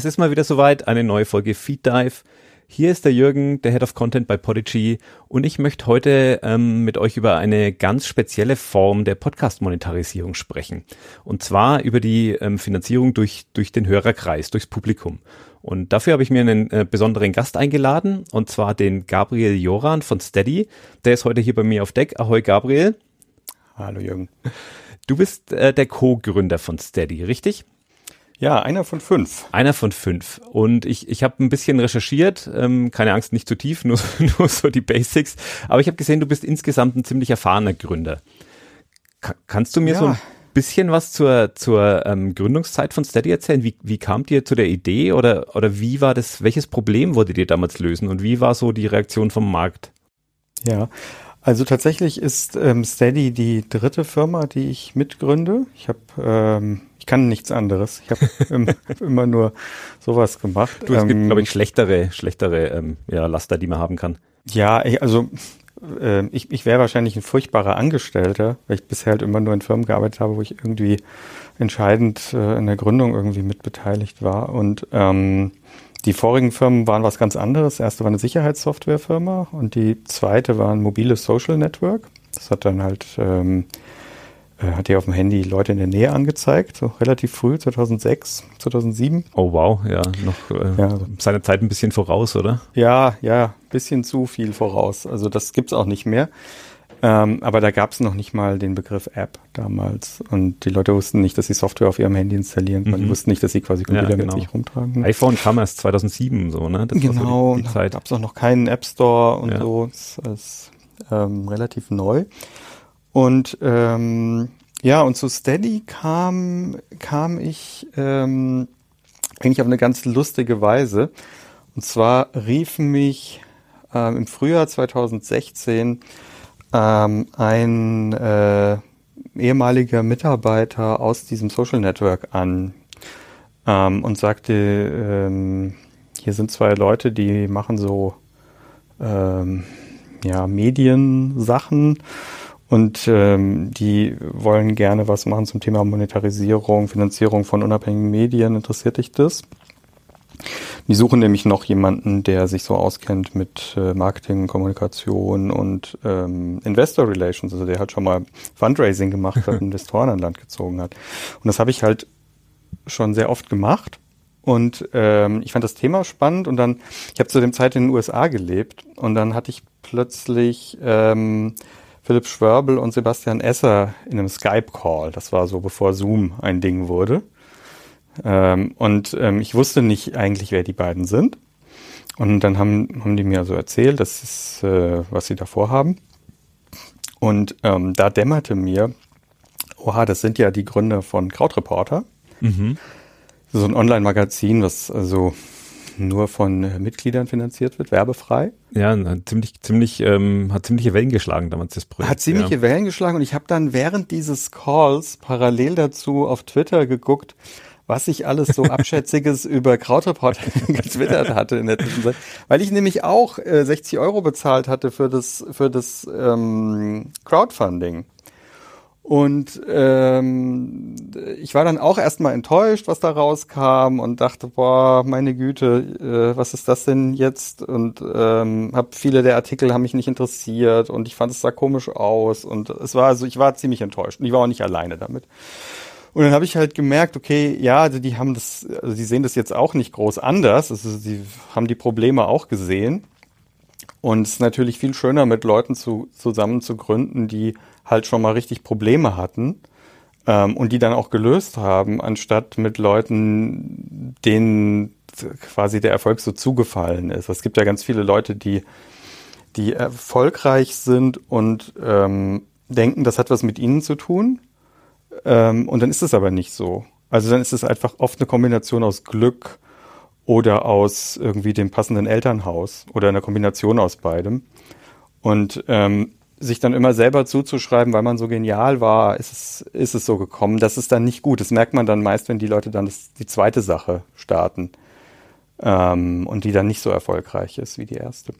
Es ist mal wieder soweit, eine neue Folge Feed Dive. Hier ist der Jürgen, der Head of Content bei Podigy und ich möchte heute ähm, mit euch über eine ganz spezielle Form der Podcast-Monetarisierung sprechen. Und zwar über die ähm, Finanzierung durch, durch den Hörerkreis, durchs Publikum. Und dafür habe ich mir einen äh, besonderen Gast eingeladen, und zwar den Gabriel Joran von Steady. Der ist heute hier bei mir auf Deck. Ahoi Gabriel. Hallo Jürgen. Du bist äh, der Co-Gründer von Steady, richtig? Ja, einer von fünf. Einer von fünf. Und ich, ich habe ein bisschen recherchiert, ähm, keine Angst, nicht zu tief, nur, nur so die Basics. Aber ich habe gesehen, du bist insgesamt ein ziemlich erfahrener Gründer. Ka kannst du mir ja. so ein bisschen was zur, zur ähm, Gründungszeit von Steady erzählen? Wie, wie kamt ihr zu der Idee oder, oder wie war das, welches Problem wolltet ihr damals lösen und wie war so die Reaktion vom Markt? Ja, also tatsächlich ist ähm, Steady die dritte Firma, die ich mitgründe. Ich habe ähm, kann nichts anderes. Ich habe immer nur sowas gemacht. Du, es ähm, gibt, glaube ich, schlechtere, schlechtere ähm, ja, Laster, die man haben kann. Ja, also äh, ich, ich wäre wahrscheinlich ein furchtbarer Angestellter, weil ich bisher halt immer nur in Firmen gearbeitet habe, wo ich irgendwie entscheidend äh, in der Gründung irgendwie mitbeteiligt war. Und ähm, die vorigen Firmen waren was ganz anderes. Die erste war eine Sicherheitssoftwarefirma und die zweite war ein mobiles Social Network. Das hat dann halt ähm, äh, hat ja auf dem Handy Leute in der Nähe angezeigt, so relativ früh, 2006, 2007. Oh wow, ja, noch äh, ja. seiner Zeit ein bisschen voraus, oder? Ja, ja, bisschen zu viel voraus. Also das gibt's auch nicht mehr. Ähm, aber da gab's noch nicht mal den Begriff App damals. Und die Leute wussten nicht, dass sie Software auf ihrem Handy installieren können. Mhm. wussten nicht, dass sie quasi Computer ja, genau. mit sich rumtragen. iPhone kam erst 2007 so, ne? Das genau, so die, die Zeit. gab's auch noch keinen App Store und ja. so. Das ist ähm, relativ neu. Und ähm, ja, und zu Steady kam, kam ich ähm, eigentlich auf eine ganz lustige Weise. Und zwar rief mich ähm, im Frühjahr 2016 ähm, ein äh, ehemaliger Mitarbeiter aus diesem Social Network an ähm, und sagte, ähm, hier sind zwei Leute, die machen so ähm, ja, Mediensachen und ähm, die wollen gerne was machen zum Thema Monetarisierung, Finanzierung von unabhängigen Medien. Interessiert dich das? Die suchen nämlich noch jemanden, der sich so auskennt mit äh, Marketing, Kommunikation und ähm, Investor Relations, also der halt schon mal Fundraising gemacht hat, Investoren an Land gezogen hat. Und das habe ich halt schon sehr oft gemacht. Und ähm, ich fand das Thema spannend und dann, ich habe zu dem Zeit in den USA gelebt und dann hatte ich plötzlich ähm, Philipp Schwörbel und Sebastian Esser in einem Skype-Call. Das war so, bevor Zoom ein Ding wurde. Ähm, und ähm, ich wusste nicht eigentlich, wer die beiden sind. Und dann haben, haben die mir so erzählt, das ist, äh, was sie da vorhaben. Und ähm, da dämmerte mir, oha, das sind ja die Gründer von Krautreporter. Mhm. So ein Online-Magazin, was also nur von äh, Mitgliedern finanziert wird, werbefrei. Ja, ziemlich, ziemlich, ähm, hat ziemliche Wellen geschlagen damals das Projekt. Hat ziemliche ja. Wellen geschlagen und ich habe dann während dieses Calls parallel dazu auf Twitter geguckt, was ich alles so Abschätziges über Krautreport getwittert hatte in der Zwischenzeit, weil ich nämlich auch äh, 60 Euro bezahlt hatte für das für das ähm, Crowdfunding. Und ähm, ich war dann auch erstmal enttäuscht, was da rauskam und dachte, boah, meine Güte, äh, was ist das denn jetzt? Und ähm, hab viele der Artikel haben mich nicht interessiert und ich fand es sah komisch aus und es war also ich war ziemlich enttäuscht und ich war auch nicht alleine damit. Und dann habe ich halt gemerkt, okay, ja, also die haben das, also die sehen das jetzt auch nicht groß anders. Also sie haben die Probleme auch gesehen. Und es ist natürlich viel schöner, mit Leuten zu, zusammen zu gründen, die halt schon mal richtig Probleme hatten ähm, und die dann auch gelöst haben, anstatt mit Leuten, denen quasi der Erfolg so zugefallen ist. Es gibt ja ganz viele Leute, die, die erfolgreich sind und ähm, denken, das hat was mit ihnen zu tun. Ähm, und dann ist es aber nicht so. Also dann ist es einfach oft eine Kombination aus Glück oder aus irgendwie dem passenden Elternhaus oder einer Kombination aus beidem. Und ähm, sich dann immer selber zuzuschreiben, weil man so genial war, ist es, ist es so gekommen. Das ist dann nicht gut. Das merkt man dann meist, wenn die Leute dann das, die zweite Sache starten ähm, und die dann nicht so erfolgreich ist wie die erste.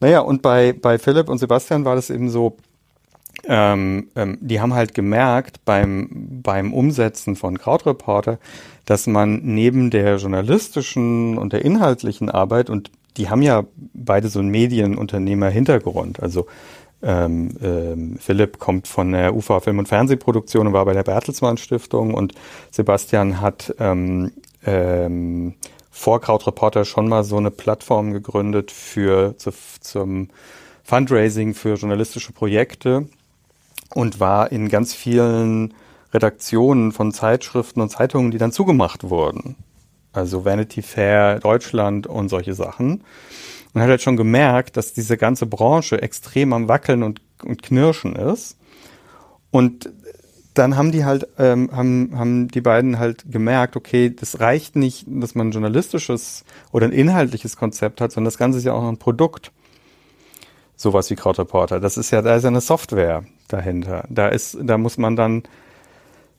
Naja, und bei, bei Philipp und Sebastian war das eben so, ähm, ähm, die haben halt gemerkt beim, beim Umsetzen von Krautreporter, dass man neben der journalistischen und der inhaltlichen Arbeit, und die haben ja beide so einen Medienunternehmer-Hintergrund, also ähm, ähm, Philipp kommt von der UFA Film- und Fernsehproduktion und war bei der Bertelsmann Stiftung und Sebastian hat ähm, ähm, vor Krautreporter schon mal so eine Plattform gegründet für zu, zum Fundraising für journalistische Projekte und war in ganz vielen Redaktionen von Zeitschriften und Zeitungen, die dann zugemacht wurden. Also Vanity Fair Deutschland und solche Sachen. Und hat halt schon gemerkt, dass diese ganze Branche extrem am Wackeln und, und Knirschen ist. Und dann haben die halt, ähm, haben, haben die beiden halt gemerkt, okay, das reicht nicht, dass man ein journalistisches oder ein inhaltliches Konzept hat, sondern das Ganze ist ja auch ein Produkt. Sowas wie Krautreporter. Das ist ja, da ist ja eine Software dahinter. Da ist, da muss man dann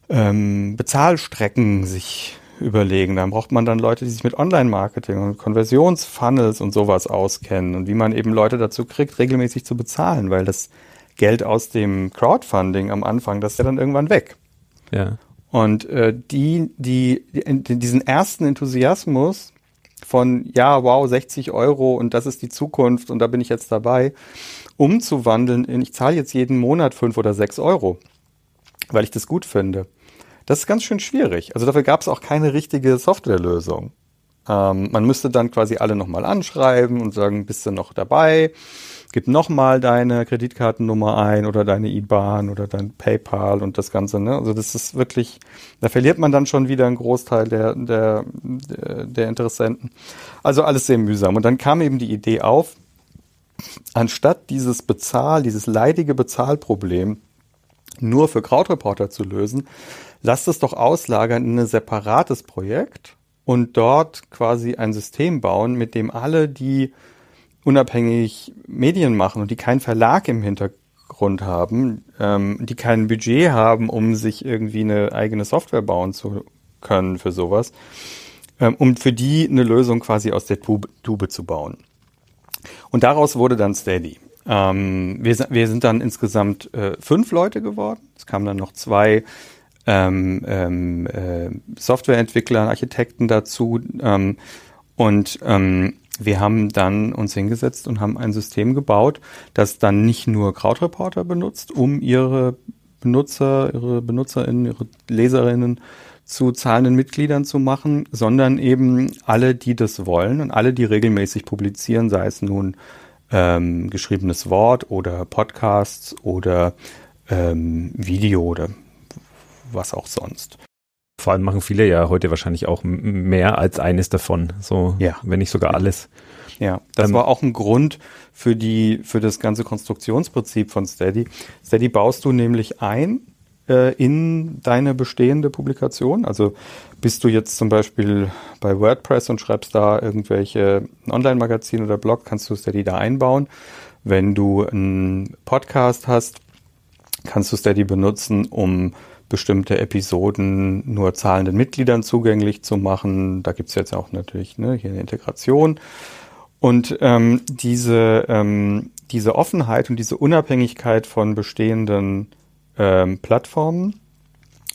ähm, Bezahlstrecken sich überlegen. Dann braucht man dann Leute, die sich mit Online-Marketing und Konversionsfunnels und sowas auskennen und wie man eben Leute dazu kriegt, regelmäßig zu bezahlen, weil das Geld aus dem Crowdfunding am Anfang, das ist ja dann irgendwann weg. Ja. Und äh, die, die, die, diesen ersten Enthusiasmus von, ja, wow, 60 Euro und das ist die Zukunft und da bin ich jetzt dabei, umzuwandeln in, ich zahle jetzt jeden Monat fünf oder sechs Euro, weil ich das gut finde. Das ist ganz schön schwierig. Also dafür gab es auch keine richtige Softwarelösung. Ähm, man müsste dann quasi alle nochmal anschreiben und sagen, bist du noch dabei? Gib nochmal deine Kreditkartennummer ein oder deine IBAN oder dein PayPal und das Ganze. Ne? Also das ist wirklich, da verliert man dann schon wieder einen Großteil der, der, der Interessenten. Also alles sehr mühsam. Und dann kam eben die Idee auf, anstatt dieses Bezahl, dieses leidige Bezahlproblem nur für Krautreporter zu lösen, lasst es doch auslagern in ein separates Projekt und dort quasi ein System bauen, mit dem alle, die unabhängig Medien machen und die keinen Verlag im Hintergrund haben, ähm, die kein Budget haben, um sich irgendwie eine eigene Software bauen zu können für sowas, ähm, um für die eine Lösung quasi aus der Tube, zu bauen. Und daraus wurde dann Steady. Ähm, wir, wir, sind dann insgesamt äh, fünf Leute geworden. Es kamen dann noch zwei ähm, ähm, äh, Softwareentwickler, Architekten dazu. Ähm, und ähm, wir haben dann uns hingesetzt und haben ein System gebaut, das dann nicht nur Krautreporter benutzt, um ihre Benutzer, ihre Benutzerinnen, ihre Leserinnen zu zahlenden Mitgliedern zu machen, sondern eben alle, die das wollen und alle, die regelmäßig publizieren, sei es nun ähm, geschriebenes Wort oder Podcasts oder ähm, Video oder was auch sonst. Vor allem machen viele ja heute wahrscheinlich auch mehr als eines davon, so ja. wenn nicht sogar alles. Ja, das ähm, war auch ein Grund für die für das ganze Konstruktionsprinzip von Steady. Steady baust du nämlich ein äh, in deine bestehende Publikation. Also bist du jetzt zum Beispiel bei WordPress und schreibst da irgendwelche Online-Magazine oder Blog, kannst du Steady da einbauen. Wenn du einen Podcast hast, kannst du Steady benutzen, um bestimmte Episoden nur zahlenden Mitgliedern zugänglich zu machen. Da gibt's jetzt auch natürlich ne, hier eine Integration. Und ähm, diese, ähm, diese Offenheit und diese Unabhängigkeit von bestehenden ähm, Plattformen,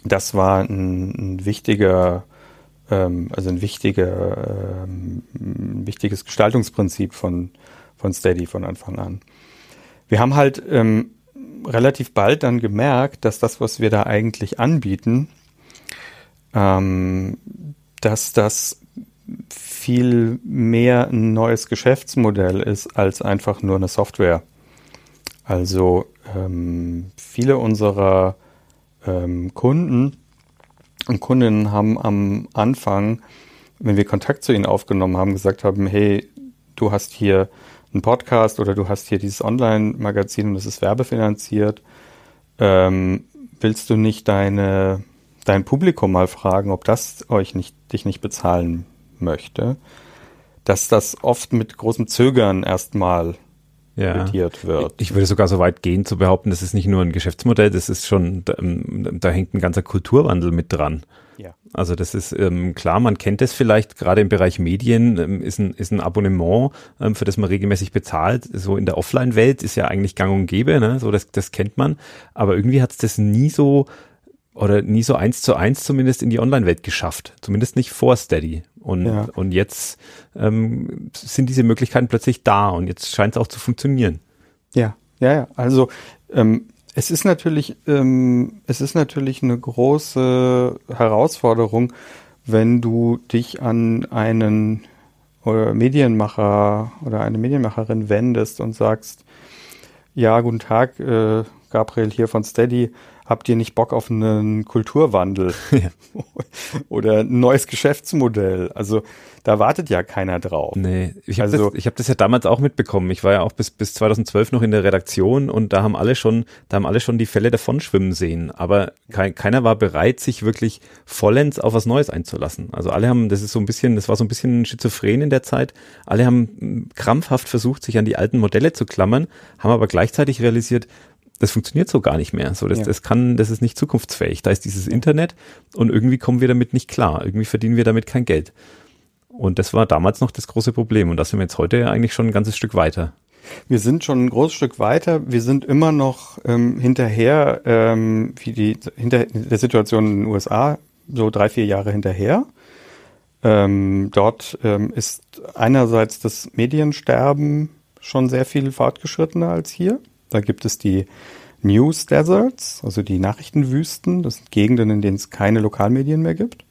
das war ein, ein wichtiger, ähm, also ein wichtiger, ähm, ein wichtiges Gestaltungsprinzip von, von Steady von Anfang an. Wir haben halt ähm, relativ bald dann gemerkt, dass das, was wir da eigentlich anbieten, ähm, dass das viel mehr ein neues Geschäftsmodell ist als einfach nur eine Software. Also ähm, viele unserer ähm, Kunden und Kundinnen haben am Anfang, wenn wir Kontakt zu ihnen aufgenommen haben, gesagt haben, hey, du hast hier einen Podcast oder du hast hier dieses Online-Magazin und das ist werbefinanziert. Ähm, willst du nicht deine, dein Publikum mal fragen, ob das euch nicht, dich nicht bezahlen möchte? Dass das oft mit großem Zögern erstmal ja. wird. Ich würde sogar so weit gehen zu behaupten, das ist nicht nur ein Geschäftsmodell, das ist schon, da, da hängt ein ganzer Kulturwandel mit dran. Ja. Also das ist ähm, klar, man kennt es vielleicht, gerade im Bereich Medien ähm, ist, ein, ist ein Abonnement, ähm, für das man regelmäßig bezahlt. So in der Offline-Welt ist ja eigentlich gang und gäbe, ne? so das, das kennt man. Aber irgendwie hat es das nie so oder nie so eins zu eins zumindest in die Online-Welt geschafft. Zumindest nicht vor Steady. Und, ja. und jetzt ähm, sind diese Möglichkeiten plötzlich da und jetzt scheint es auch zu funktionieren. Ja, ja, ja. Also ähm, es ist natürlich, ähm, es ist natürlich eine große Herausforderung, wenn du dich an einen oder Medienmacher oder eine Medienmacherin wendest und sagst, ja, guten Tag, äh, Gabriel hier von Steady habt ihr nicht Bock auf einen Kulturwandel ja. oder ein neues Geschäftsmodell? Also da wartet ja keiner drauf. Nee, ich habe also, das, hab das ja damals auch mitbekommen. Ich war ja auch bis, bis 2012 noch in der Redaktion und da haben alle schon, da haben alle schon die Fälle davon schwimmen sehen. Aber kein, keiner war bereit, sich wirklich vollends auf was Neues einzulassen. Also alle haben, das ist so ein bisschen, das war so ein bisschen schizophren in der Zeit. Alle haben krampfhaft versucht, sich an die alten Modelle zu klammern, haben aber gleichzeitig realisiert, das funktioniert so gar nicht mehr. So, das, ja. das kann, das ist nicht zukunftsfähig. Da ist dieses Internet und irgendwie kommen wir damit nicht klar. Irgendwie verdienen wir damit kein Geld. Und das war damals noch das große Problem. Und da sind wir jetzt heute eigentlich schon ein ganzes Stück weiter. Wir sind schon ein großes Stück weiter. Wir sind immer noch ähm, hinterher, ähm, wie die hinter der Situation in den USA, so drei, vier Jahre hinterher. Ähm, dort ähm, ist einerseits das Mediensterben schon sehr viel fortgeschrittener als hier. Da gibt es die News Deserts, also die Nachrichtenwüsten. Das sind Gegenden, in denen es keine Lokalmedien mehr gibt,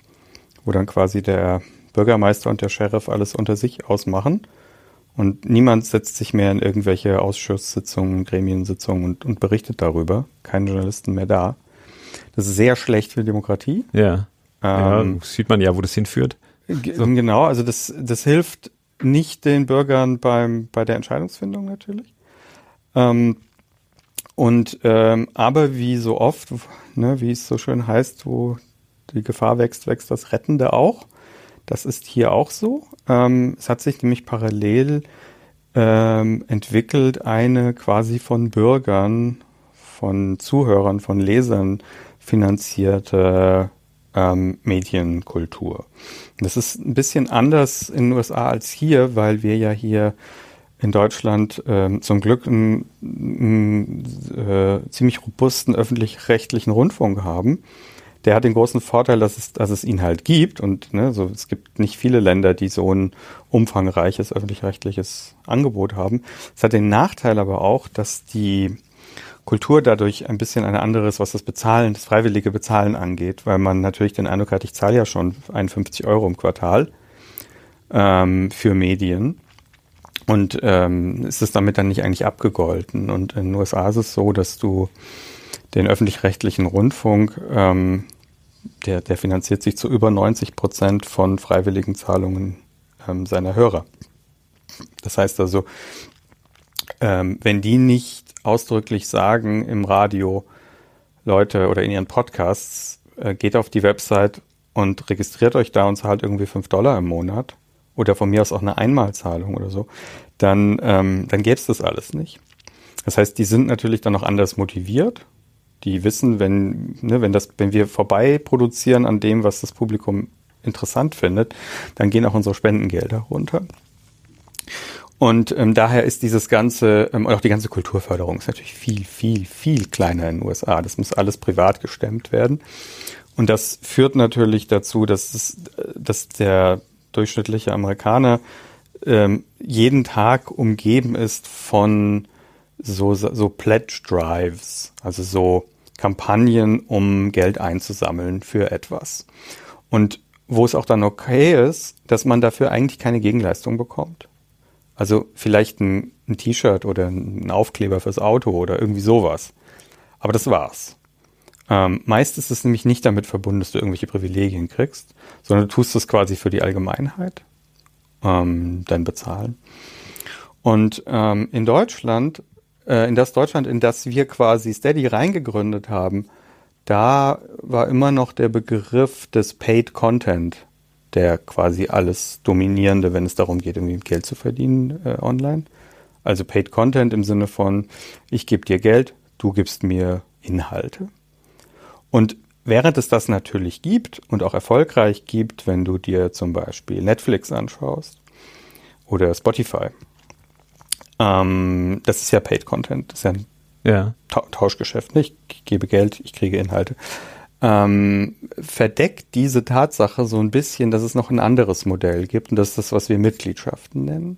wo dann quasi der Bürgermeister und der Sheriff alles unter sich ausmachen. Und niemand setzt sich mehr in irgendwelche Ausschusssitzungen, Gremiensitzungen und, und berichtet darüber. Keine Journalisten mehr da. Das ist sehr schlecht für Demokratie. Ja. Ähm, ja sieht man ja, wo das hinführt. So. Genau, also das, das hilft nicht den Bürgern beim, bei der Entscheidungsfindung natürlich. Ähm, und ähm, aber wie so oft, ne, wie es so schön heißt, wo die Gefahr wächst, wächst das Rettende auch. Das ist hier auch so. Ähm, es hat sich nämlich parallel ähm, entwickelt eine quasi von Bürgern, von Zuhörern, von Lesern finanzierte ähm, Medienkultur. Das ist ein bisschen anders in den USA als hier, weil wir ja hier in Deutschland äh, zum Glück einen, einen äh, ziemlich robusten öffentlich-rechtlichen Rundfunk haben. Der hat den großen Vorteil, dass es, dass es ihn halt gibt und ne, so, es gibt nicht viele Länder, die so ein umfangreiches öffentlich-rechtliches Angebot haben. Es hat den Nachteil aber auch, dass die Kultur dadurch ein bisschen eine andere ist, was das Bezahlen, das freiwillige Bezahlen angeht, weil man natürlich den Eindruck hat, ich zahle ja schon 51 Euro im Quartal ähm, für Medien und ähm, ist es damit dann nicht eigentlich abgegolten? Und in den USA ist es so, dass du den öffentlich-rechtlichen Rundfunk, ähm, der, der finanziert sich zu über 90 Prozent von freiwilligen Zahlungen ähm, seiner Hörer. Das heißt also, ähm, wenn die nicht ausdrücklich sagen im Radio, Leute oder in ihren Podcasts, äh, geht auf die Website und registriert euch da und zahlt irgendwie fünf Dollar im Monat, oder von mir aus auch eine Einmalzahlung oder so, dann, ähm, dann gäbe es das alles nicht. Das heißt, die sind natürlich dann noch anders motiviert. Die wissen, wenn, ne, wenn das, wenn wir vorbei produzieren an dem, was das Publikum interessant findet, dann gehen auch unsere Spendengelder runter. Und ähm, daher ist dieses ganze, ähm, auch die ganze Kulturförderung ist natürlich viel, viel, viel kleiner in den USA. Das muss alles privat gestemmt werden. Und das führt natürlich dazu, dass, es, dass der durchschnittliche Amerikaner ähm, jeden Tag umgeben ist von so, so Pledge Drives, also so Kampagnen, um Geld einzusammeln für etwas. Und wo es auch dann okay ist, dass man dafür eigentlich keine Gegenleistung bekommt. Also vielleicht ein, ein T-Shirt oder ein Aufkleber fürs Auto oder irgendwie sowas. Aber das war's. Ähm, meist ist es nämlich nicht damit verbunden, dass du irgendwelche Privilegien kriegst, sondern du tust es quasi für die Allgemeinheit, ähm, dein Bezahlen. Und ähm, in Deutschland, äh, in das Deutschland, in das wir quasi Steady reingegründet haben, da war immer noch der Begriff des Paid Content, der quasi alles Dominierende, wenn es darum geht, irgendwie Geld zu verdienen äh, online. Also Paid Content im Sinne von, ich gebe dir Geld, du gibst mir Inhalte. Und während es das natürlich gibt und auch erfolgreich gibt, wenn du dir zum Beispiel Netflix anschaust oder Spotify, ähm, das ist ja Paid Content, das ist ja ein ja. Tauschgeschäft. Nicht? Ich gebe Geld, ich kriege Inhalte. Ähm, verdeckt diese Tatsache so ein bisschen, dass es noch ein anderes Modell gibt und das ist das, was wir Mitgliedschaften nennen.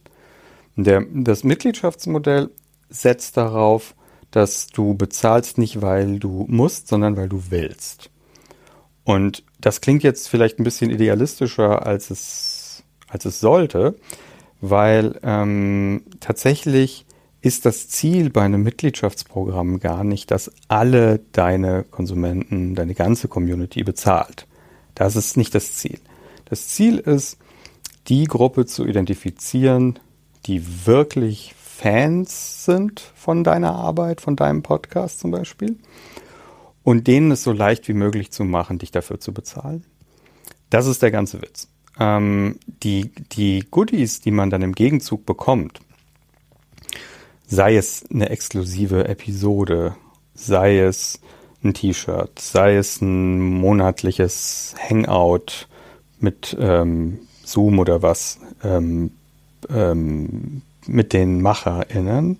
Der, das Mitgliedschaftsmodell setzt darauf, dass du bezahlst nicht, weil du musst, sondern weil du willst. Und das klingt jetzt vielleicht ein bisschen idealistischer, als es, als es sollte, weil ähm, tatsächlich ist das Ziel bei einem Mitgliedschaftsprogramm gar nicht, dass alle deine Konsumenten, deine ganze Community bezahlt. Das ist nicht das Ziel. Das Ziel ist, die Gruppe zu identifizieren, die wirklich Fans sind von deiner Arbeit, von deinem Podcast zum Beispiel, und denen es so leicht wie möglich zu machen, dich dafür zu bezahlen. Das ist der ganze Witz. Ähm, die, die Goodies, die man dann im Gegenzug bekommt, sei es eine exklusive Episode, sei es ein T-Shirt, sei es ein monatliches Hangout mit ähm, Zoom oder was, ähm, ähm, mit den MacherInnen.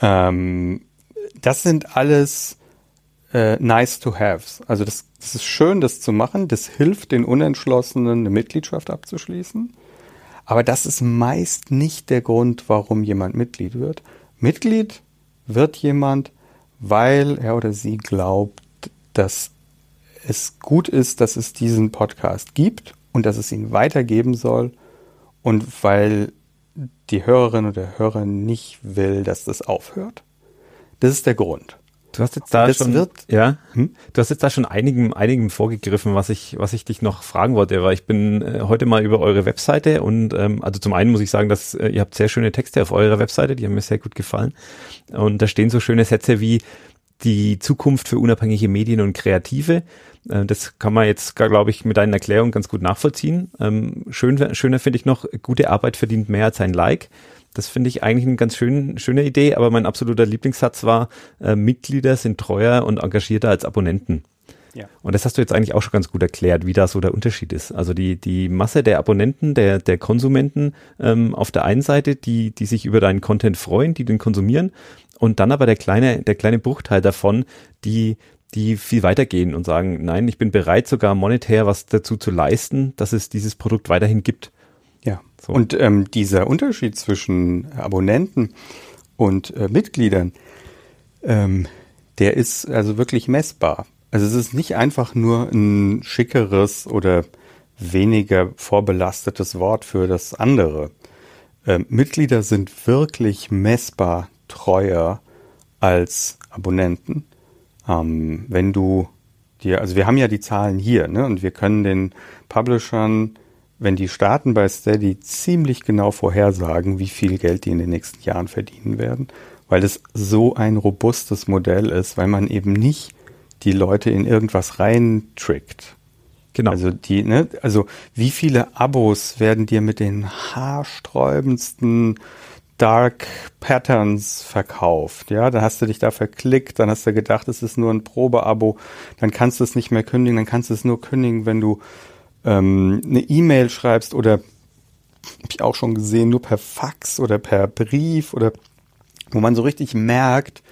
Ähm, das sind alles äh, nice to haves. Also das, das ist schön, das zu machen. Das hilft den Unentschlossenen, eine Mitgliedschaft abzuschließen. Aber das ist meist nicht der Grund, warum jemand Mitglied wird. Mitglied wird jemand, weil er oder sie glaubt, dass es gut ist, dass es diesen Podcast gibt und dass es ihn weitergeben soll und weil die Hörerin oder der Hörer nicht will, dass das aufhört. Das ist der Grund. Du hast jetzt da das schon, wird, ja, hm? du hast jetzt da schon einigen, einigen vorgegriffen, was ich, was ich dich noch fragen wollte, weil ich bin äh, heute mal über eure Webseite und ähm, also zum einen muss ich sagen, dass äh, ihr habt sehr schöne Texte auf eurer Webseite, die haben mir sehr gut gefallen und da stehen so schöne Sätze wie die Zukunft für unabhängige Medien und Kreative. Äh, das kann man jetzt, glaube ich, mit deinen Erklärungen ganz gut nachvollziehen. Ähm, schön, schöner finde ich noch, gute Arbeit verdient mehr als ein Like. Das finde ich eigentlich eine ganz schön, schöne Idee, aber mein absoluter Lieblingssatz war, äh, Mitglieder sind treuer und engagierter als Abonnenten. Ja. Und das hast du jetzt eigentlich auch schon ganz gut erklärt, wie da so der Unterschied ist. Also die, die Masse der Abonnenten, der, der Konsumenten ähm, auf der einen Seite, die, die sich über deinen Content freuen, die den konsumieren, und dann aber der kleine, der kleine Bruchteil davon, die, die viel weitergehen und sagen, nein, ich bin bereit, sogar monetär was dazu zu leisten, dass es dieses Produkt weiterhin gibt. Ja. So. Und ähm, dieser Unterschied zwischen Abonnenten und äh, Mitgliedern, ähm, der ist also wirklich messbar. Also es ist nicht einfach nur ein schickeres oder weniger vorbelastetes Wort für das andere. Ähm, Mitglieder sind wirklich messbar treuer als Abonnenten. Ähm, wenn du dir, also wir haben ja die Zahlen hier, ne, und wir können den Publishern wenn die starten bei Steady, ziemlich genau vorhersagen, wie viel Geld die in den nächsten Jahren verdienen werden, weil es so ein robustes Modell ist, weil man eben nicht die Leute in irgendwas reintrickt. Genau. Also die, ne, also wie viele Abos werden dir mit den haarsträubendsten Dark Patterns verkauft. Ja, dann hast du dich da verklickt, dann hast du gedacht, es ist nur ein Probeabo, dann kannst du es nicht mehr kündigen, dann kannst du es nur kündigen, wenn du ähm, eine E-Mail schreibst oder habe ich auch schon gesehen, nur per Fax oder per Brief oder wo man so richtig merkt,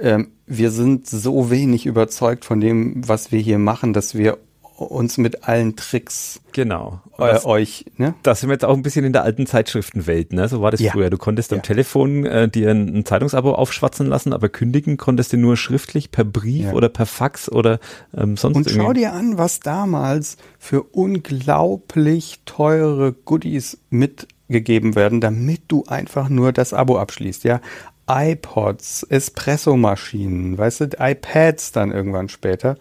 ähm, wir sind so wenig überzeugt von dem, was wir hier machen, dass wir uns mit allen Tricks genau. äh, das, euch ne? Das sind wir jetzt auch ein bisschen in der alten Zeitschriftenwelt ne? So war das ja. früher. Du konntest am Telefon äh, dir ein, ein, Zeitungsabo aufschwatzen lassen aber kündigen konntest du nur schriftlich per Brief ja. oder per Fax oder ähm, sonst und irgendwie. schau dir an was damals für unglaublich teure Goodies mitgegeben werden damit du einfach nur das Abo abschließt ja? iPods Espresso-Maschinen weißt du iPads dann irgendwann später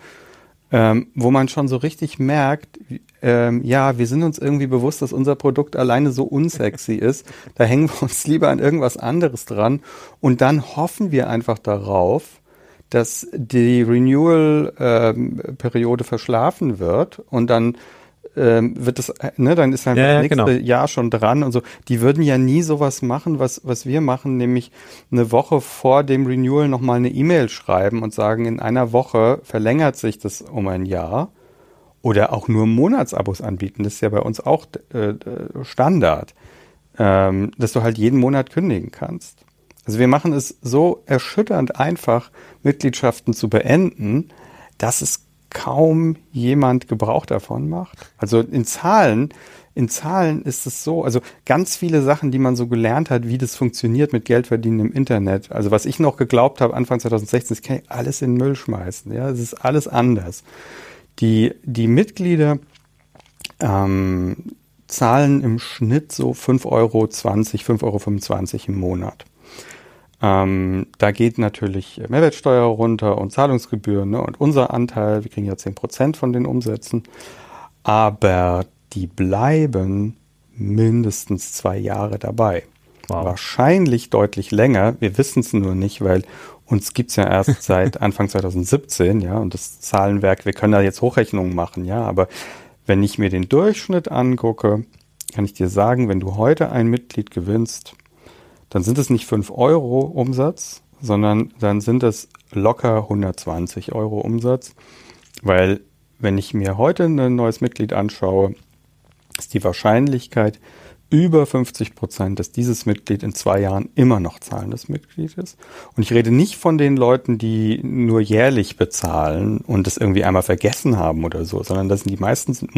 ähm, wo man schon so richtig merkt, ähm, ja, wir sind uns irgendwie bewusst, dass unser Produkt alleine so unsexy ist. Da hängen wir uns lieber an irgendwas anderes dran und dann hoffen wir einfach darauf, dass die Renewal-Periode ähm, verschlafen wird und dann ähm, wird das, ne, dann ist halt Ja, das nächste genau. Jahr schon dran und so. Die würden ja nie sowas machen, was, was wir machen, nämlich eine Woche vor dem Renewal nochmal eine E-Mail schreiben und sagen, in einer Woche verlängert sich das um ein Jahr. Oder auch nur Monatsabos anbieten. Das ist ja bei uns auch äh, Standard, ähm, dass du halt jeden Monat kündigen kannst. Also wir machen es so erschütternd einfach, Mitgliedschaften zu beenden, dass es kaum jemand Gebrauch davon macht. Also in Zahlen, in Zahlen ist es so, also ganz viele Sachen, die man so gelernt hat, wie das funktioniert mit Geldverdienen im Internet. Also was ich noch geglaubt habe Anfang 2016, das kann ich alles in den Müll schmeißen. Ja, es ist alles anders. Die, die Mitglieder ähm, zahlen im Schnitt so 5,20 Euro, 5,25 Euro im Monat. Ähm, da geht natürlich Mehrwertsteuer runter und Zahlungsgebühren ne, und unser Anteil, wir kriegen ja 10% von den Umsätzen, aber die bleiben mindestens zwei Jahre dabei. Wow. Wahrscheinlich deutlich länger, wir wissen es nur nicht, weil uns gibt's ja erst seit Anfang 2017, ja, und das Zahlenwerk, wir können da jetzt Hochrechnungen machen, ja, aber wenn ich mir den Durchschnitt angucke, kann ich dir sagen, wenn du heute ein Mitglied gewinnst, dann sind es nicht 5 Euro Umsatz, sondern dann sind es locker 120 Euro Umsatz, weil wenn ich mir heute ein neues Mitglied anschaue, ist die Wahrscheinlichkeit über 50 Prozent, dass dieses Mitglied in zwei Jahren immer noch zahlendes Mitglied ist. Und ich rede nicht von den Leuten, die nur jährlich bezahlen und das irgendwie einmal vergessen haben oder so, sondern das sind die meisten sind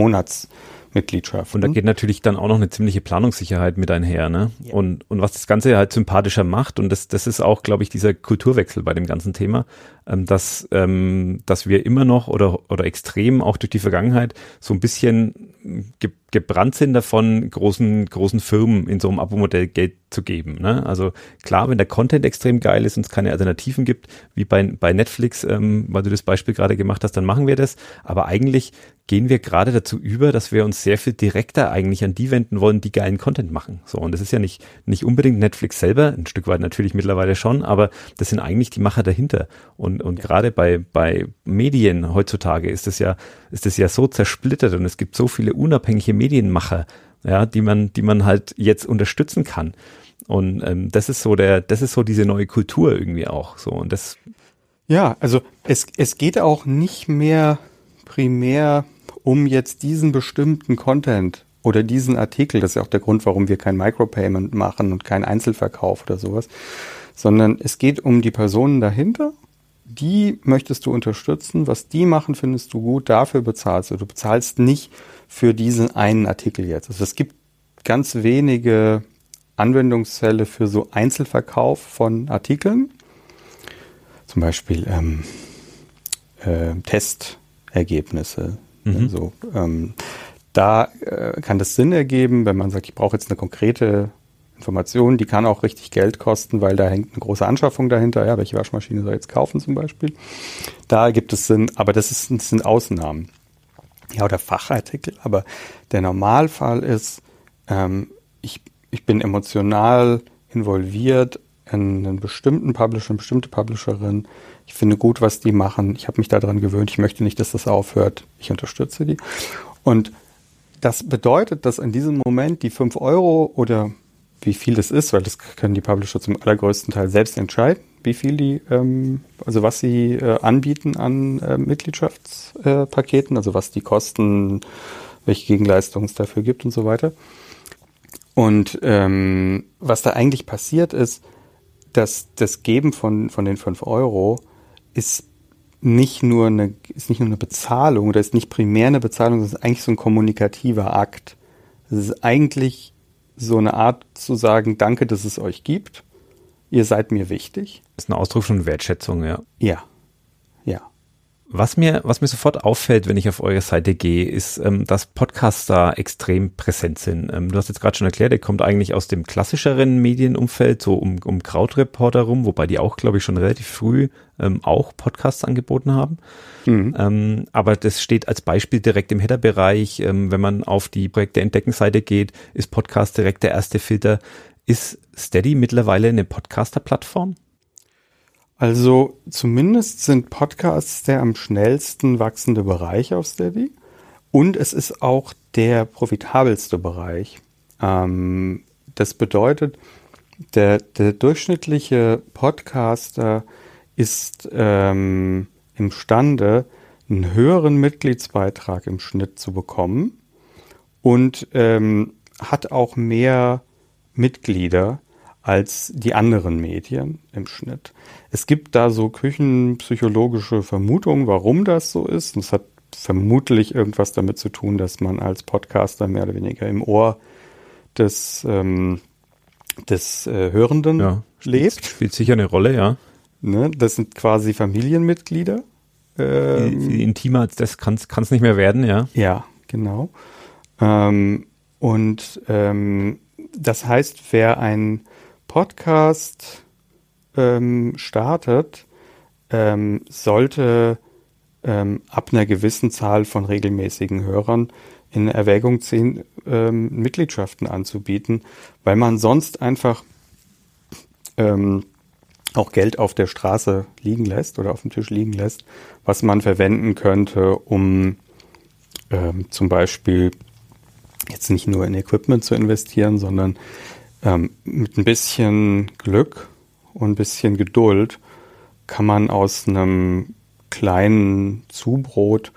Monatsmitgliedschaften. Und da geht natürlich dann auch noch eine ziemliche Planungssicherheit mit einher, ne? Ja. Und, und was das Ganze halt sympathischer macht, und das, das ist auch, glaube ich, dieser Kulturwechsel bei dem ganzen Thema, ähm, dass, ähm, dass wir immer noch oder, oder extrem auch durch die Vergangenheit so ein bisschen ge gebrannt sind davon, großen, großen Firmen in so einem Abo-Modell Geld zu geben. Ne? Also klar, wenn der Content extrem geil ist und es keine Alternativen gibt, wie bei, bei Netflix, ähm, weil du das Beispiel gerade gemacht hast, dann machen wir das. Aber eigentlich gehen wir gerade dazu über, dass wir uns sehr viel direkter eigentlich an die wenden wollen, die geilen Content machen. So, und das ist ja nicht, nicht unbedingt Netflix selber, ein Stück weit natürlich mittlerweile schon, aber das sind eigentlich die Macher dahinter. Und, und ja. gerade bei, bei Medien heutzutage ist das ja, ist das ja so zersplittert und es gibt so viele unabhängige Medienmacher, ja, die man, die man halt jetzt unterstützen kann. Und ähm, das ist so der, das ist so diese neue Kultur irgendwie auch. So und das. Ja, also es, es geht auch nicht mehr primär um jetzt diesen bestimmten Content oder diesen Artikel, das ist ja auch der Grund, warum wir kein Micropayment machen und keinen Einzelverkauf oder sowas, sondern es geht um die Personen dahinter. Die möchtest du unterstützen. Was die machen, findest du gut. Dafür bezahlst du. Du bezahlst nicht für diesen einen Artikel jetzt. Also es gibt ganz wenige Anwendungsfälle für so Einzelverkauf von Artikeln. Zum Beispiel ähm, äh, Testergebnisse. Mhm. Also, ähm, da äh, kann das Sinn ergeben, wenn man sagt, ich brauche jetzt eine konkrete Information, die kann auch richtig Geld kosten, weil da hängt eine große Anschaffung dahinter. Ja, welche Waschmaschine soll ich jetzt kaufen zum Beispiel? Da gibt es Sinn, aber das, ist, das sind Ausnahmen. Ja, oder Fachartikel. Aber der Normalfall ist, ähm, ich, ich bin emotional involviert in einen bestimmten Publisher, eine bestimmte Publisherin. Ich finde gut, was die machen. Ich habe mich daran gewöhnt. Ich möchte nicht, dass das aufhört. Ich unterstütze die. Und das bedeutet, dass in diesem Moment die 5 Euro oder wie viel das ist, weil das können die Publisher zum allergrößten Teil selbst entscheiden, wie viel die, ähm, also was sie äh, anbieten an äh, Mitgliedschaftspaketen, also was die kosten, welche Gegenleistungen es dafür gibt und so weiter. Und ähm, was da eigentlich passiert ist, dass das Geben von, von den 5 Euro ist nicht nur eine, ist nicht nur eine Bezahlung oder ist nicht primär eine Bezahlung, das ist eigentlich so ein kommunikativer Akt. Das ist eigentlich so eine Art zu sagen, danke, dass es euch gibt. Ihr seid mir wichtig. Das ist ein Ausdruck von Wertschätzung, ja. Ja. Ja. Was mir, was mir sofort auffällt, wenn ich auf eure Seite gehe, ist, ähm, dass Podcasts da extrem präsent sind. Ähm, du hast jetzt gerade schon erklärt, ihr kommt eigentlich aus dem klassischeren Medienumfeld, so um, um Krautreporter rum, wobei die auch, glaube ich, schon relativ früh ähm, auch Podcasts angeboten haben. Mhm. Ähm, aber das steht als Beispiel direkt im Header-Bereich. Ähm, wenn man auf die Projekte Entdecken-Seite geht, ist Podcast direkt der erste Filter. Ist Steady mittlerweile eine Podcaster-Plattform? Also zumindest sind Podcasts der am schnellsten wachsende Bereich auf Steady. Und es ist auch der profitabelste Bereich. Ähm, das bedeutet, der, der durchschnittliche Podcaster ist ähm, imstande, einen höheren Mitgliedsbeitrag im Schnitt zu bekommen und ähm, hat auch mehr Mitglieder als die anderen Medien im Schnitt. Es gibt da so küchenpsychologische Vermutungen, warum das so ist. Und es hat vermutlich irgendwas damit zu tun, dass man als Podcaster mehr oder weniger im Ohr des, ähm, des äh, Hörenden ja, lebt. Spielt, spielt sicher eine Rolle, ja. Ne, das sind quasi Familienmitglieder. Ähm, intimer als das kann es nicht mehr werden, ja. Ja, genau. Ähm, und ähm, das heißt, wer ein Podcast ähm, startet, ähm, sollte ähm, ab einer gewissen Zahl von regelmäßigen Hörern in Erwägung ziehen, ähm, Mitgliedschaften anzubieten, weil man sonst einfach ähm, auch Geld auf der Straße liegen lässt oder auf dem Tisch liegen lässt, was man verwenden könnte, um ähm, zum Beispiel jetzt nicht nur in Equipment zu investieren, sondern ähm, mit ein bisschen Glück und ein bisschen Geduld kann man aus einem kleinen Zubrot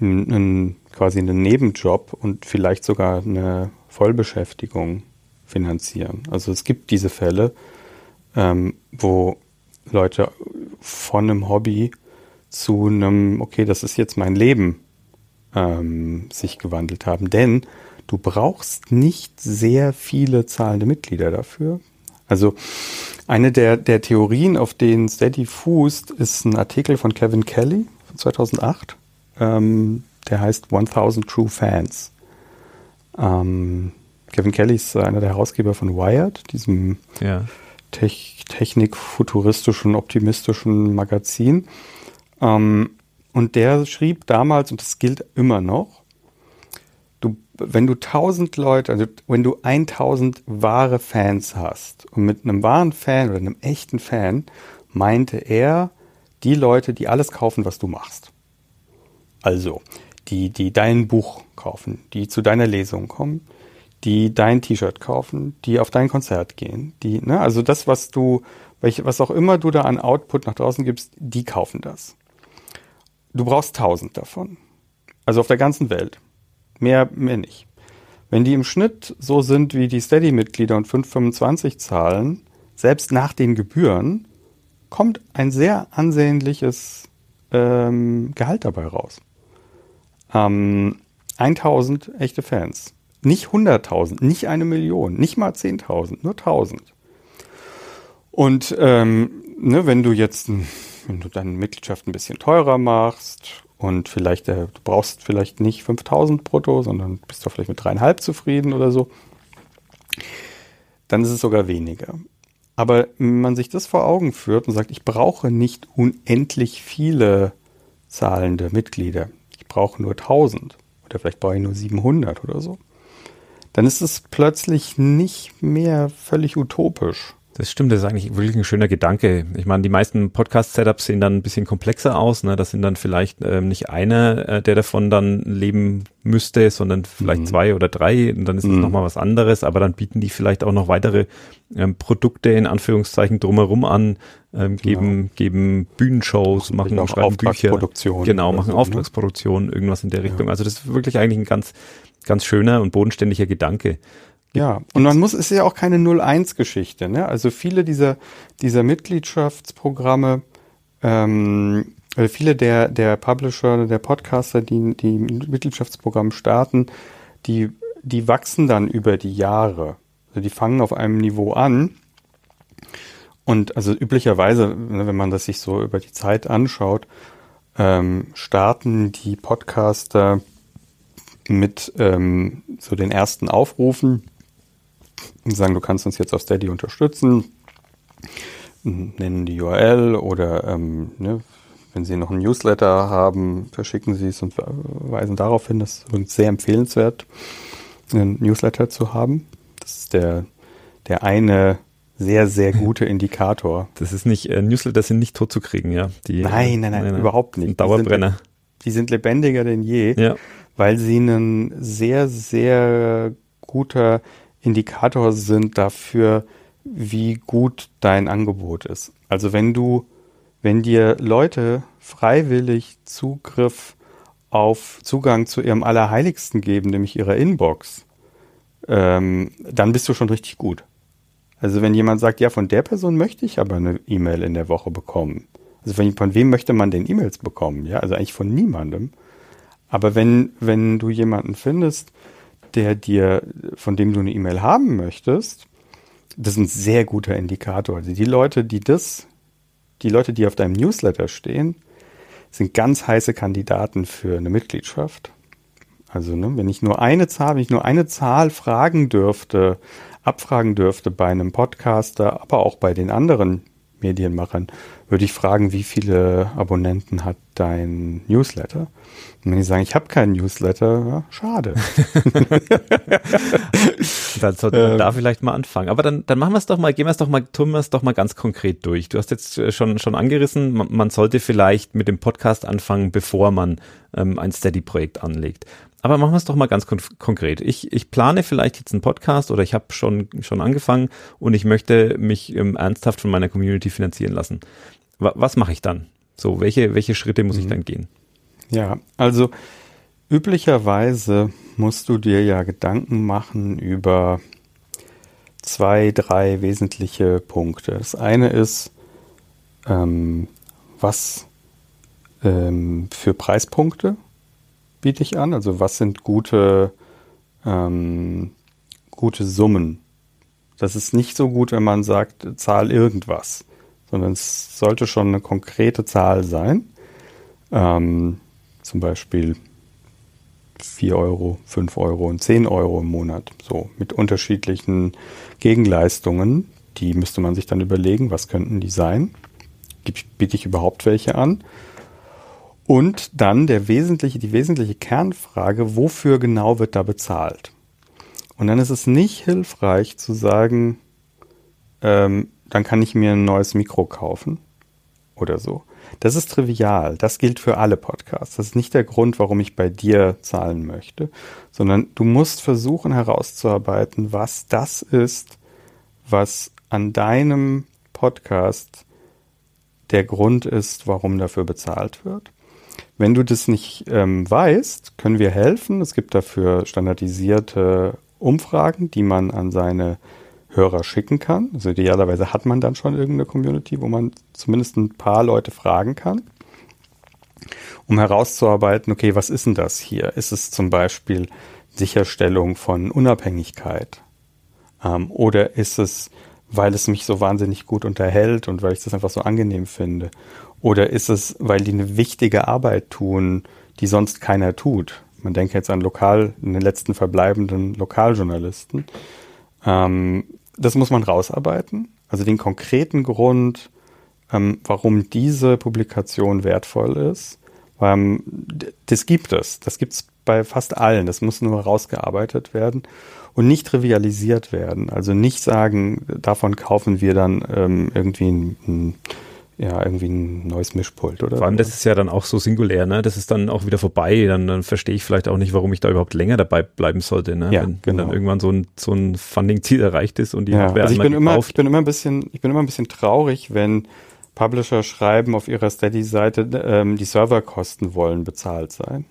einen, quasi einen Nebenjob und vielleicht sogar eine Vollbeschäftigung finanzieren. Also es gibt diese Fälle, ähm, wo Leute von einem Hobby zu einem, okay, das ist jetzt mein Leben, ähm, sich gewandelt haben. Denn Du brauchst nicht sehr viele zahlende Mitglieder dafür. Also eine der, der Theorien, auf denen Steady fußt, ist ein Artikel von Kevin Kelly von 2008. Ähm, der heißt 1000 True Fans. Ähm, Kevin Kelly ist einer der Herausgeber von Wired, diesem ja. Tech technik-futuristischen, optimistischen Magazin. Ähm, und der schrieb damals, und das gilt immer noch, wenn du tausend Leute, also wenn du 1000 wahre Fans hast und mit einem wahren Fan oder einem echten Fan meinte er die Leute, die alles kaufen, was du machst. Also, die, die dein Buch kaufen, die zu deiner Lesung kommen, die dein T-Shirt kaufen, die auf dein Konzert gehen, die, ne, also das, was du, was auch immer du da an Output nach draußen gibst, die kaufen das. Du brauchst tausend davon. Also auf der ganzen Welt. Mehr, mehr nicht. Wenn die im Schnitt so sind wie die Steady-Mitglieder und 5,25 zahlen, selbst nach den Gebühren, kommt ein sehr ansehnliches ähm, Gehalt dabei raus. Ähm, 1000 echte Fans. Nicht 100.000, nicht eine Million, nicht mal 10.000, nur 1000. Und ähm, ne, wenn du jetzt, wenn du deine Mitgliedschaft ein bisschen teurer machst und vielleicht, äh, du brauchst vielleicht nicht 5000 brutto, sondern bist doch vielleicht mit dreieinhalb zufrieden oder so. Dann ist es sogar weniger. Aber wenn man sich das vor Augen führt und sagt, ich brauche nicht unendlich viele zahlende Mitglieder, ich brauche nur 1000 oder vielleicht brauche ich nur 700 oder so, dann ist es plötzlich nicht mehr völlig utopisch. Das stimmt, das ist eigentlich wirklich ein schöner Gedanke. Ich meine, die meisten Podcast-Setups sehen dann ein bisschen komplexer aus. Ne? Das sind dann vielleicht ähm, nicht einer, äh, der davon dann leben müsste, sondern vielleicht mhm. zwei oder drei. Und dann ist es mhm. nochmal was anderes. Aber dann bieten die vielleicht auch noch weitere ähm, Produkte in Anführungszeichen drumherum an, ähm, geben, genau. geben Bühnenshows, machen, machen schreiben Bücher. Genau, machen so, ne? Auftragsproduktion, ne? irgendwas in der Richtung. Ja. Also das ist wirklich eigentlich ein ganz, ganz schöner und bodenständiger Gedanke. Ja, und man muss, ist ja auch keine 0-1-Geschichte, ne? Also viele dieser, dieser Mitgliedschaftsprogramme, ähm, also viele der, der Publisher, der Podcaster, die, die Mitgliedschaftsprogramm starten, die, die wachsen dann über die Jahre. Also die fangen auf einem Niveau an. Und also üblicherweise, ne, wenn man das sich so über die Zeit anschaut, ähm, starten die Podcaster mit ähm, so den ersten Aufrufen und sagen, du kannst uns jetzt auf Steady unterstützen, nennen die URL oder ähm, ne, wenn Sie noch ein Newsletter haben, verschicken Sie es und weisen darauf hin, das ist sehr empfehlenswert, einen Newsletter zu haben. Das ist der, der eine sehr, sehr gute Indikator. Das ist nicht, äh, Newsletter sind nicht tot zu kriegen, ja. Die, nein, nein, nein, nein, überhaupt nicht. Dauerbrenner. Die sind, die sind lebendiger denn je. Ja weil sie ein sehr, sehr guter Indikator sind dafür, wie gut dein Angebot ist. Also wenn du, wenn dir Leute freiwillig Zugriff auf Zugang zu ihrem Allerheiligsten geben, nämlich ihrer Inbox, ähm, dann bist du schon richtig gut. Also wenn jemand sagt, ja, von der Person möchte ich aber eine E-Mail in der Woche bekommen. Also wenn, von wem möchte man denn E-Mails bekommen? Ja, also eigentlich von niemandem. Aber wenn, wenn du jemanden findest, der dir, von dem du eine E-Mail haben möchtest, das ist ein sehr guter Indikator. Also die Leute, die das, die Leute, die auf deinem Newsletter stehen, sind ganz heiße Kandidaten für eine Mitgliedschaft. Also, ne, wenn ich nur eine Zahl, wenn ich nur eine Zahl fragen dürfte, abfragen dürfte bei einem Podcaster, aber auch bei den anderen Medienmachern, würde ich fragen, wie viele Abonnenten hat dein Newsletter? Und wenn die sagen, ich habe keinen Newsletter, ja, schade. dann sollte man ähm, da vielleicht mal anfangen. Aber dann, dann machen wir es doch mal, gehen wir es doch mal, tun wir es doch mal ganz konkret durch. Du hast jetzt äh, schon, schon angerissen, man, man sollte vielleicht mit dem Podcast anfangen, bevor man ähm, ein Steady-Projekt anlegt. Aber machen wir es doch mal ganz kon konkret. Ich, ich plane vielleicht jetzt einen Podcast oder ich habe schon, schon angefangen und ich möchte mich ähm, ernsthaft von meiner Community finanzieren lassen. W was mache ich dann? So, welche, welche Schritte muss mhm. ich dann gehen? Ja, also üblicherweise musst du dir ja Gedanken machen über zwei, drei wesentliche Punkte. Das eine ist, ähm, was ähm, für Preispunkte biete ich an? Also was sind gute, ähm, gute Summen? Das ist nicht so gut, wenn man sagt, zahl irgendwas, sondern es sollte schon eine konkrete Zahl sein. Ähm, zum Beispiel 4 Euro, 5 Euro und 10 Euro im Monat. So mit unterschiedlichen Gegenleistungen. Die müsste man sich dann überlegen, was könnten die sein? Biete ich überhaupt welche an? Und dann der wesentliche, die wesentliche Kernfrage, wofür genau wird da bezahlt? Und dann ist es nicht hilfreich zu sagen, ähm, dann kann ich mir ein neues Mikro kaufen oder so. Das ist trivial. Das gilt für alle Podcasts. Das ist nicht der Grund, warum ich bei dir zahlen möchte, sondern du musst versuchen herauszuarbeiten, was das ist, was an deinem Podcast der Grund ist, warum dafür bezahlt wird. Wenn du das nicht ähm, weißt, können wir helfen. Es gibt dafür standardisierte Umfragen, die man an seine Hörer schicken kann. Also idealerweise hat man dann schon irgendeine Community, wo man zumindest ein paar Leute fragen kann, um herauszuarbeiten, okay, was ist denn das hier? Ist es zum Beispiel Sicherstellung von Unabhängigkeit? Ähm, oder ist es, weil es mich so wahnsinnig gut unterhält und weil ich das einfach so angenehm finde? Oder ist es, weil die eine wichtige Arbeit tun, die sonst keiner tut? Man denkt jetzt an lokal, in den letzten verbleibenden Lokaljournalisten. Ähm, das muss man rausarbeiten. Also den konkreten Grund, ähm, warum diese Publikation wertvoll ist. Ähm, das gibt es. Das gibt es bei fast allen. Das muss nur rausgearbeitet werden und nicht trivialisiert werden. Also nicht sagen, davon kaufen wir dann ähm, irgendwie ein, ein ja, irgendwie ein neues Mischpult, oder? Vor allem, das ist ja dann auch so singulär, ne? Das ist dann auch wieder vorbei. Dann, dann verstehe ich vielleicht auch nicht, warum ich da überhaupt länger dabei bleiben sollte, ne? Ja, wenn, genau. wenn dann irgendwann so ein, so ein Funding-Ziel erreicht ist und die ja, also ich bin immer, ich bin immer ein bisschen, ich bin immer ein bisschen traurig, wenn Publisher schreiben auf ihrer Steady-Seite, ähm, die Serverkosten wollen bezahlt sein.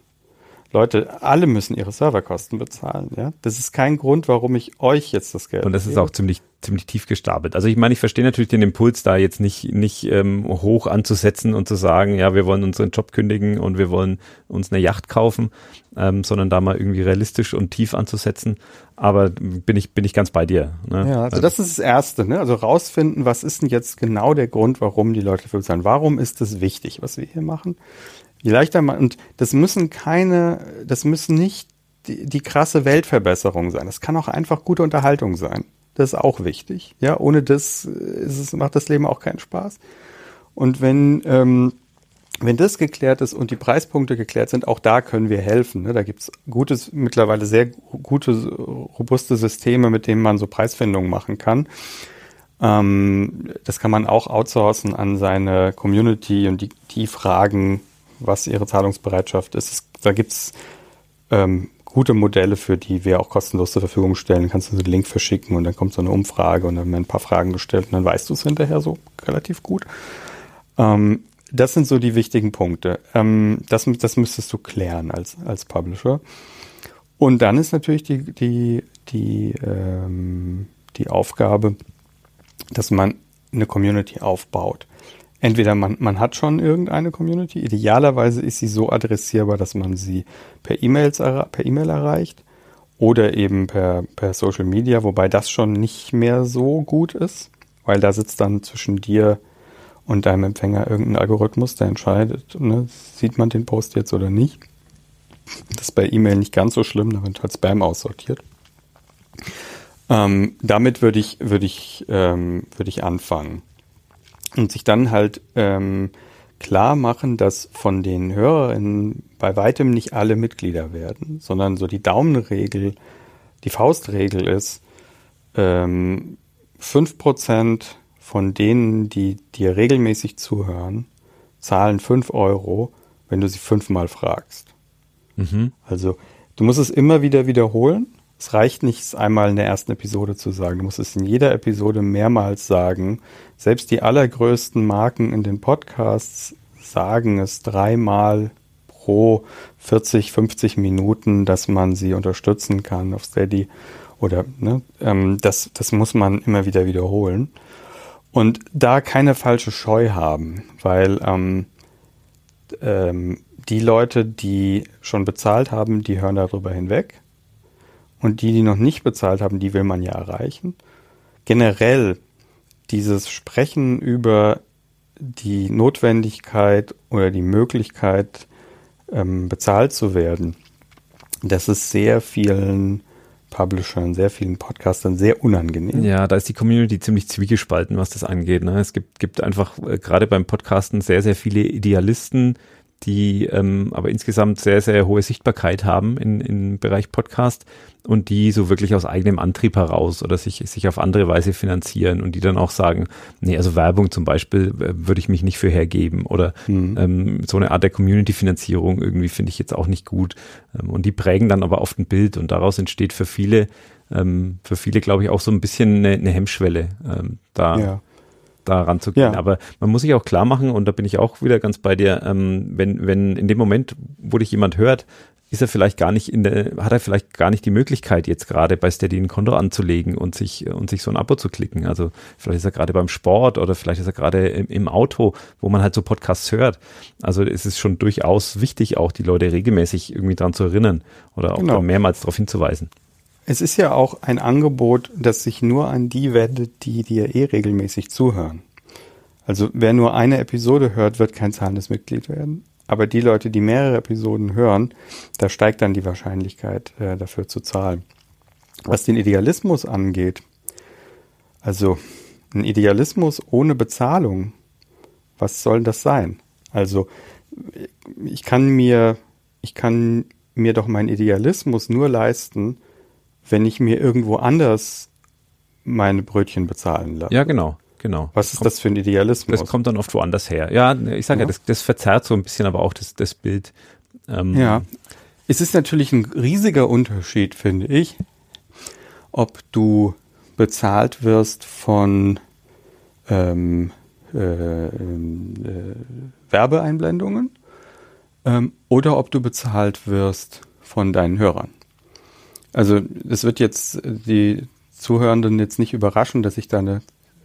Leute, alle müssen ihre Serverkosten bezahlen. Ja, das ist kein Grund, warum ich euch jetzt das Geld. Und das gebe. ist auch ziemlich ziemlich tief gestapelt. Also ich meine, ich verstehe natürlich den Impuls, da jetzt nicht nicht ähm, hoch anzusetzen und zu sagen, ja, wir wollen unseren Job kündigen und wir wollen uns eine Yacht kaufen, ähm, sondern da mal irgendwie realistisch und tief anzusetzen. Aber bin ich bin ich ganz bei dir. Ne? Ja, also das ist das Erste. Ne? Also rausfinden, was ist denn jetzt genau der Grund, warum die Leute dafür bezahlen? Warum ist das wichtig, was wir hier machen? Je leichter man, und das müssen keine, das müssen nicht die, die krasse Weltverbesserung sein. Das kann auch einfach gute Unterhaltung sein. Das ist auch wichtig. Ja, ohne das ist es, macht das Leben auch keinen Spaß. Und wenn, ähm, wenn das geklärt ist und die Preispunkte geklärt sind, auch da können wir helfen. Ne? Da gibt's gutes, mittlerweile sehr gute, robuste Systeme, mit denen man so Preisfindungen machen kann. Ähm, das kann man auch outsourcen an seine Community und die, die fragen, was ihre Zahlungsbereitschaft ist. da gibt's ähm, gute Modelle, für die wir auch kostenlos zur Verfügung stellen. Kannst du einen Link verschicken und dann kommt so eine Umfrage und dann werden ein paar Fragen gestellt und dann weißt du es hinterher so relativ gut. Ähm, das sind so die wichtigen Punkte. Ähm, das, das müsstest du klären als, als Publisher. Und dann ist natürlich die, die, die, ähm, die Aufgabe, dass man eine Community aufbaut. Entweder man, man hat schon irgendeine Community, idealerweise ist sie so adressierbar, dass man sie per, E-Mails, per E-Mail erreicht oder eben per, per Social Media, wobei das schon nicht mehr so gut ist, weil da sitzt dann zwischen dir und deinem Empfänger irgendein Algorithmus, der entscheidet, ne, sieht man den Post jetzt oder nicht. Das ist bei E-Mail nicht ganz so schlimm, da wird halt Spam aussortiert. Ähm, damit würde ich, würde ich, ähm, würde ich anfangen. Und sich dann halt ähm, klar machen, dass von den Hörerinnen bei weitem nicht alle Mitglieder werden, sondern so die Daumenregel, die Faustregel ist, ähm, 5% von denen, die dir regelmäßig zuhören, zahlen 5 Euro, wenn du sie fünfmal fragst. Mhm. Also du musst es immer wieder wiederholen es reicht nicht, es einmal in der ersten Episode zu sagen. Du musst es in jeder Episode mehrmals sagen. Selbst die allergrößten Marken in den Podcasts sagen es dreimal pro 40, 50 Minuten, dass man sie unterstützen kann auf Steady. Oder ne, ähm, das, das muss man immer wieder wiederholen. Und da keine falsche Scheu haben, weil ähm, ähm, die Leute, die schon bezahlt haben, die hören darüber hinweg und die, die noch nicht bezahlt haben, die will man ja erreichen. Generell dieses Sprechen über die Notwendigkeit oder die Möglichkeit, ähm, bezahlt zu werden, das ist sehr vielen Publishern, sehr vielen Podcastern sehr unangenehm. Ja, da ist die Community ziemlich zwiegespalten, was das angeht. Ne? Es gibt, gibt einfach äh, gerade beim Podcasten sehr, sehr viele Idealisten, die ähm, aber insgesamt sehr, sehr hohe Sichtbarkeit haben in, im Bereich Podcast und die so wirklich aus eigenem Antrieb heraus oder sich, sich auf andere Weise finanzieren und die dann auch sagen, nee, also Werbung zum Beispiel äh, würde ich mich nicht für hergeben oder mhm. ähm, so eine Art der Community-Finanzierung irgendwie finde ich jetzt auch nicht gut ähm, und die prägen dann aber oft ein Bild und daraus entsteht für viele, ähm, für viele glaube ich auch so ein bisschen eine, eine Hemmschwelle ähm, da. Ja da ranzugehen. Ja. Aber man muss sich auch klar machen, und da bin ich auch wieder ganz bei dir, ähm, wenn, wenn in dem Moment, wo dich jemand hört, ist er vielleicht gar nicht in der, hat er vielleicht gar nicht die Möglichkeit, jetzt gerade bei Steady ein Konto anzulegen und sich, und sich so ein Abo zu klicken. Also vielleicht ist er gerade beim Sport oder vielleicht ist er gerade im, im, Auto, wo man halt so Podcasts hört. Also es ist schon durchaus wichtig, auch die Leute regelmäßig irgendwie dran zu erinnern oder auch genau. mehrmals darauf hinzuweisen. Es ist ja auch ein Angebot, das sich nur an die wendet, die dir eh regelmäßig zuhören. Also wer nur eine Episode hört, wird kein zahlendes Mitglied werden. Aber die Leute, die mehrere Episoden hören, da steigt dann die Wahrscheinlichkeit äh, dafür zu zahlen. Was den Idealismus angeht, also ein Idealismus ohne Bezahlung, was soll das sein? Also ich kann mir, ich kann mir doch meinen Idealismus nur leisten, wenn ich mir irgendwo anders meine Brötchen bezahlen lasse. Ja, genau. Genau. Was ist das für ein Idealismus? Das kommt dann oft woanders her. Ja, ich sage ja, ja das, das, verzerrt so ein bisschen aber auch das, das Bild. Ähm, ja. Es ist natürlich ein riesiger Unterschied, finde ich, ob du bezahlt wirst von ähm, äh, äh, Werbeeinblendungen ähm, oder ob du bezahlt wirst von deinen Hörern. Also es wird jetzt die Zuhörenden jetzt nicht überraschen, dass ich da eine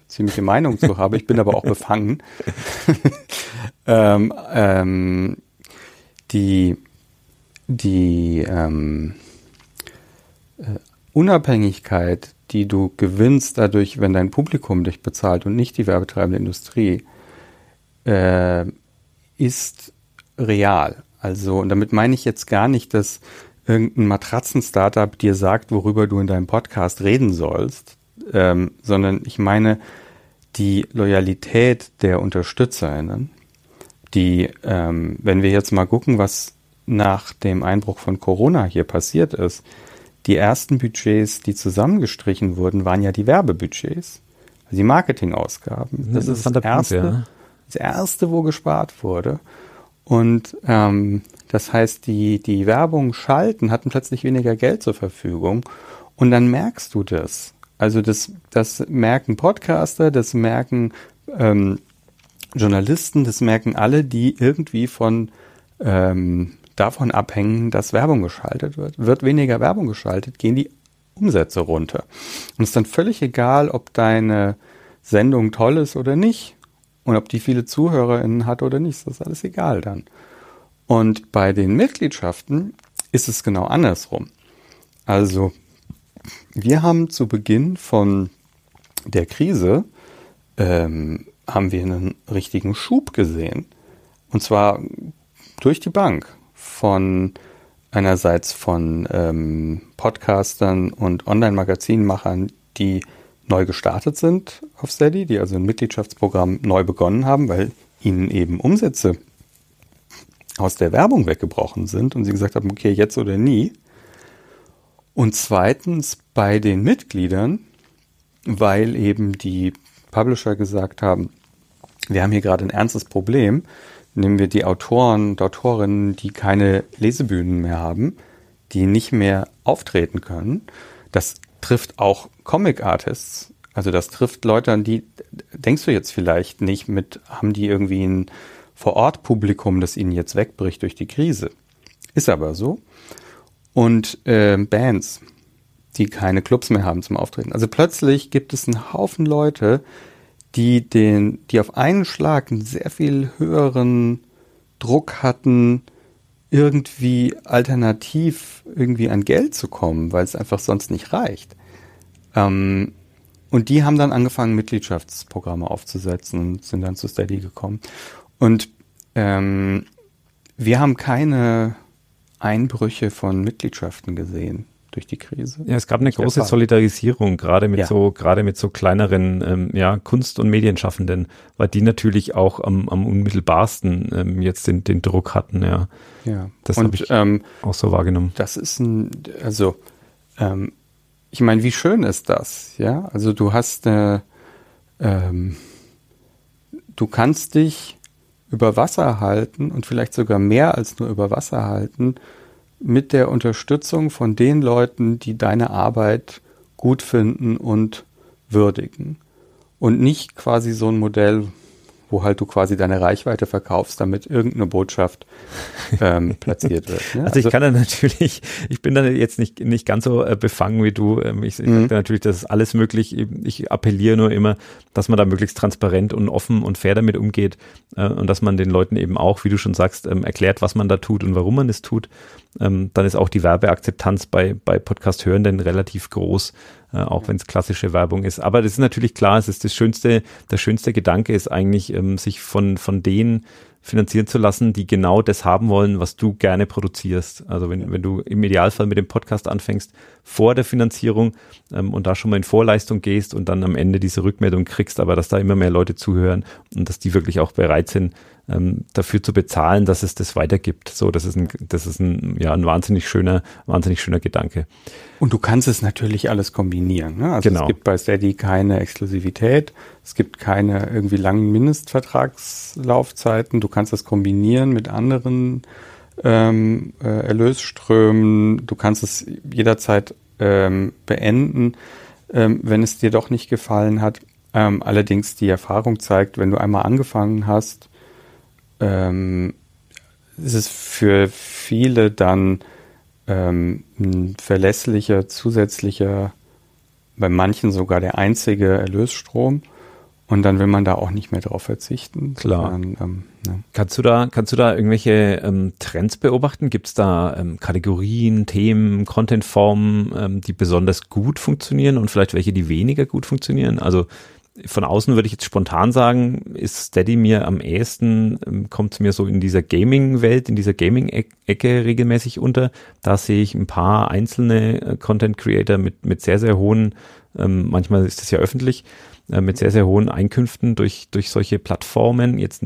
ziemliche Meinung zu habe. Ich bin aber auch befangen. ähm, ähm, die die ähm, äh, Unabhängigkeit, die du gewinnst dadurch, wenn dein Publikum dich bezahlt und nicht die werbetreibende Industrie, äh, ist real. Also, und damit meine ich jetzt gar nicht, dass irgendein Matratzen-Startup dir sagt, worüber du in deinem Podcast reden sollst, ähm, sondern ich meine die Loyalität der UnterstützerInnen, die, ähm, wenn wir jetzt mal gucken, was nach dem Einbruch von Corona hier passiert ist, die ersten Budgets, die zusammengestrichen wurden, waren ja die Werbebudgets, also die Marketingausgaben. Das, das ist das erste, Punkt, ja. das erste, wo gespart wurde. Und ähm, das heißt, die, die Werbung schalten hatten plötzlich weniger Geld zur Verfügung. Und dann merkst du das. Also das, das merken Podcaster, das merken ähm, Journalisten, das merken alle, die irgendwie von ähm, davon abhängen, dass Werbung geschaltet wird. Wird weniger Werbung geschaltet, gehen die Umsätze runter. Und es ist dann völlig egal, ob deine Sendung toll ist oder nicht. Und ob die viele ZuhörerInnen hat oder nicht, das ist alles egal dann. Und bei den Mitgliedschaften ist es genau andersrum. Also, wir haben zu Beginn von der Krise, ähm, haben wir einen richtigen Schub gesehen. Und zwar durch die Bank von einerseits von ähm, Podcastern und Online-Magazinmachern, die neu gestartet sind auf Steady, die also ein Mitgliedschaftsprogramm neu begonnen haben, weil ihnen eben Umsätze aus der Werbung weggebrochen sind und sie gesagt haben, okay, jetzt oder nie. Und zweitens bei den Mitgliedern, weil eben die Publisher gesagt haben, wir haben hier gerade ein ernstes Problem. Nehmen wir die Autoren und Autorinnen, die keine Lesebühnen mehr haben, die nicht mehr auftreten können. Das trifft auch Comic Artists. Also das trifft Leute, an die denkst du jetzt vielleicht nicht mit, haben die irgendwie ein Vor-Ort-Publikum, das ihnen jetzt wegbricht durch die Krise. Ist aber so. Und äh, Bands, die keine Clubs mehr haben zum Auftreten. Also plötzlich gibt es einen Haufen Leute, die den, die auf einen Schlag einen sehr viel höheren Druck hatten, irgendwie alternativ irgendwie an Geld zu kommen, weil es einfach sonst nicht reicht. Ähm, und die haben dann angefangen, Mitgliedschaftsprogramme aufzusetzen und sind dann zu Steady gekommen. Und ähm, wir haben keine Einbrüche von Mitgliedschaften gesehen durch die Krise. Ja, es gab eine große Solidarisierung, gerade mit ja. so, gerade mit so kleineren, ähm, ja, Kunst- und Medienschaffenden, weil die natürlich auch am, am unmittelbarsten ähm, jetzt den, den Druck hatten, ja. Ja. Das habe ich ähm, auch so wahrgenommen. Das ist ein, also, ähm, ich meine, wie schön ist das, ja? Also du hast eine, ähm, du kannst dich über Wasser halten und vielleicht sogar mehr als nur über Wasser halten, mit der Unterstützung von den Leuten, die deine Arbeit gut finden und würdigen. Und nicht quasi so ein Modell, wo halt du quasi deine Reichweite verkaufst, damit irgendeine Botschaft ähm, platziert wird. Ne? Also, ich also kann da natürlich, ich bin da jetzt nicht, nicht ganz so äh, befangen wie du. Ähm, ich ich mhm. sage natürlich, das ist alles möglich. Ich appelliere nur immer, dass man da möglichst transparent und offen und fair damit umgeht äh, und dass man den Leuten eben auch, wie du schon sagst, ähm, erklärt, was man da tut und warum man es tut. Ähm, dann ist auch die Werbeakzeptanz bei, bei Podcast-Hörenden relativ groß äh, auch wenn es klassische Werbung ist. Aber das ist natürlich klar, es ist das schönste, der schönste Gedanke ist eigentlich, ähm, sich von, von denen finanzieren zu lassen, die genau das haben wollen, was du gerne produzierst. Also wenn, wenn du im Idealfall mit dem Podcast anfängst, vor der Finanzierung ähm, und da schon mal in Vorleistung gehst und dann am Ende diese Rückmeldung kriegst, aber dass da immer mehr Leute zuhören und dass die wirklich auch bereit sind, ähm, dafür zu bezahlen, dass es das weitergibt. So, das ist ein, das ist ein, ja, ein wahnsinnig schöner, wahnsinnig schöner Gedanke. Und du kannst es natürlich alles kombinieren. Ne? Also genau. es gibt bei Steady keine Exklusivität, es gibt keine irgendwie langen Mindestvertragslaufzeiten. Du kannst das kombinieren mit anderen ähm, äh, Erlösströmen. Du kannst es jederzeit ähm, beenden, ähm, wenn es dir doch nicht gefallen hat. Ähm, allerdings die Erfahrung zeigt, wenn du einmal angefangen hast, ähm, ist es für viele dann ähm, ein verlässlicher, zusätzlicher, bei manchen sogar der einzige Erlösstrom. Und dann will man da auch nicht mehr drauf verzichten. Klar. Sondern, ähm, ne. Kannst du da, kannst du da irgendwelche ähm, Trends beobachten? Gibt es da ähm, Kategorien, Themen, Contentformen, ähm, die besonders gut funktionieren und vielleicht welche, die weniger gut funktionieren? Also von außen würde ich jetzt spontan sagen, ist Steady mir am ehesten, ähm, kommt mir so in dieser Gaming-Welt, in dieser Gaming-Ecke regelmäßig unter. Da sehe ich ein paar einzelne äh, Content-Creator mit, mit sehr, sehr hohen, ähm, manchmal ist das ja öffentlich, äh, mit sehr, sehr hohen Einkünften durch, durch solche Plattformen. Jetzt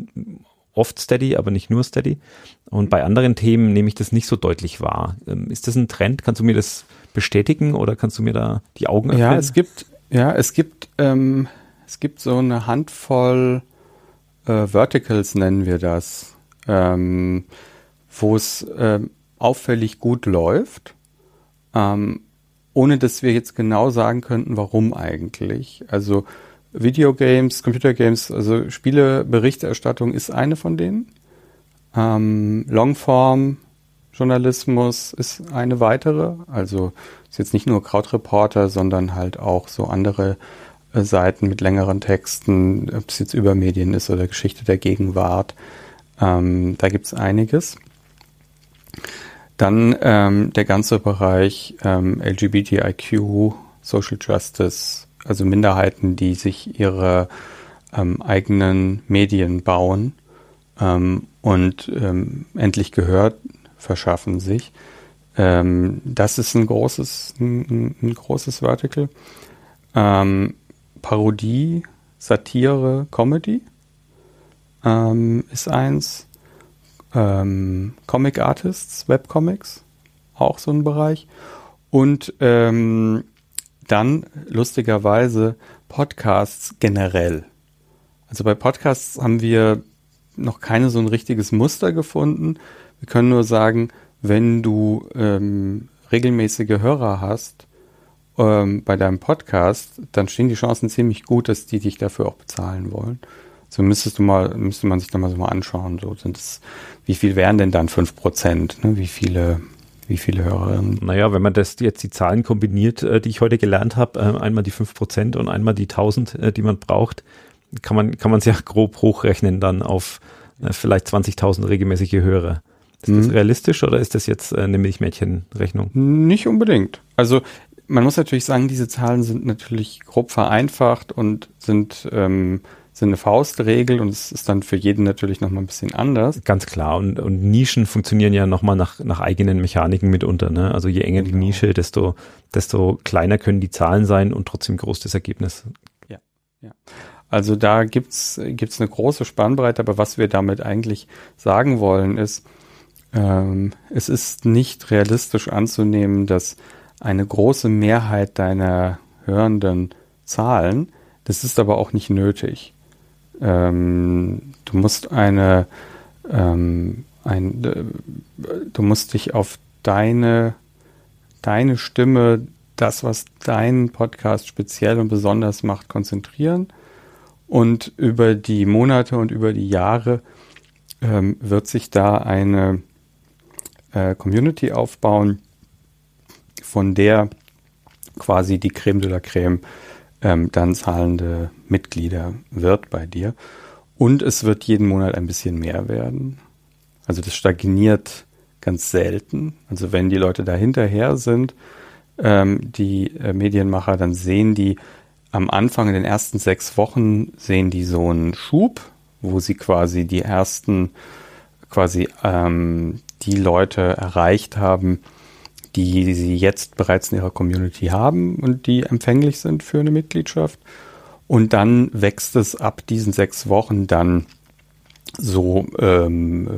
oft Steady, aber nicht nur Steady. Und bei anderen Themen nehme ich das nicht so deutlich wahr. Ähm, ist das ein Trend? Kannst du mir das bestätigen oder kannst du mir da die Augen öffnen? Ja, es gibt, ja, es gibt, ähm, es gibt so eine Handvoll äh, Verticals, nennen wir das. ähm, wo es äh, auffällig gut läuft, ähm, ohne dass wir jetzt genau sagen könnten, warum eigentlich. Also Videogames, Computergames, also Spieleberichterstattung ist eine von denen. Ähm, Longform Journalismus ist eine weitere. Also ist jetzt nicht nur Krautreporter, sondern halt auch so andere äh, Seiten mit längeren Texten, ob es jetzt über Medien ist oder Geschichte der Gegenwart. Ähm, da gibt es einiges. Dann ähm, der ganze Bereich ähm, LGBTIQ, Social Justice, also Minderheiten, die sich ihre ähm, eigenen Medien bauen ähm, und ähm, endlich gehört verschaffen sich. Ähm, das ist ein großes, ein, ein großes Vertical. Parodie, Satire, Comedy ist eins. Ähm, Comic Artists, Webcomics, auch so ein Bereich. Und ähm, dann lustigerweise Podcasts generell. Also bei Podcasts haben wir noch keine so ein richtiges Muster gefunden. Wir können nur sagen, wenn du ähm, regelmäßige Hörer hast ähm, bei deinem Podcast, dann stehen die Chancen ziemlich gut, dass die dich dafür auch bezahlen wollen. So müsstest du mal, müsste man sich da mal so mal anschauen. So sind es, wie viel wären denn dann fünf Prozent? Ne? Wie viele, wie viele Hörerinnen? Naja, wenn man das jetzt die Zahlen kombiniert, äh, die ich heute gelernt habe, äh, einmal die fünf Prozent und einmal die tausend, äh, die man braucht, kann man, kann man es ja grob hochrechnen dann auf vielleicht 20.000 regelmäßige Hörer. Ist mhm. das realistisch oder ist das jetzt eine Milchmädchenrechnung? Nicht unbedingt. Also man muss natürlich sagen, diese Zahlen sind natürlich grob vereinfacht und sind, ähm, sind eine Faustregel und es ist dann für jeden natürlich nochmal ein bisschen anders. Ganz klar. Und, und Nischen funktionieren ja nochmal nach, nach eigenen Mechaniken mitunter. Ne? Also je enger die genau. Nische, desto, desto kleiner können die Zahlen sein und trotzdem groß das Ergebnis. Ja, ja. Also da gibt's gibt's eine große Spannbreite, aber was wir damit eigentlich sagen wollen ist, ähm, es ist nicht realistisch anzunehmen, dass eine große Mehrheit deiner Hörenden zahlen. Das ist aber auch nicht nötig. Ähm, du musst eine, ähm, ein, äh, du musst dich auf deine, deine Stimme, das, was deinen Podcast speziell und besonders macht, konzentrieren. Und über die Monate und über die Jahre ähm, wird sich da eine äh, Community aufbauen, von der quasi die Creme de la Creme ähm, dann zahlende Mitglieder wird bei dir. Und es wird jeden Monat ein bisschen mehr werden. Also das stagniert ganz selten. Also wenn die Leute da hinterher sind, ähm, die äh, Medienmacher, dann sehen die am Anfang in den ersten sechs Wochen sehen die so einen Schub, wo sie quasi die ersten quasi ähm, die Leute erreicht haben, die sie jetzt bereits in ihrer Community haben und die empfänglich sind für eine Mitgliedschaft. Und dann wächst es ab diesen sechs Wochen dann so ähm,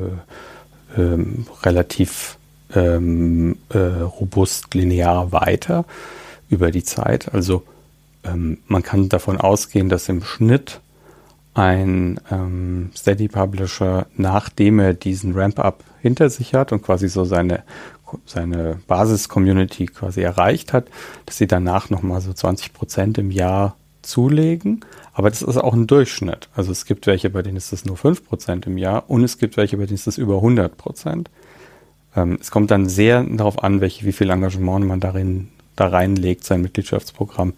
äh, ähm, relativ ähm, äh, robust linear weiter über die Zeit. Also ähm, man kann davon ausgehen, dass im Schnitt ein ähm, Steady Publisher, nachdem er diesen Ramp-up hinter sich hat und quasi so seine, seine Basis-Community quasi erreicht hat, dass sie danach nochmal so 20 Prozent im Jahr zulegen. Aber das ist auch ein Durchschnitt. Also es gibt welche, bei denen ist das nur 5 Prozent im Jahr und es gibt welche, bei denen ist das über 100 Prozent. Ähm, es kommt dann sehr darauf an, welche, wie viel Engagement man darin da reinlegt, sein Mitgliedschaftsprogramm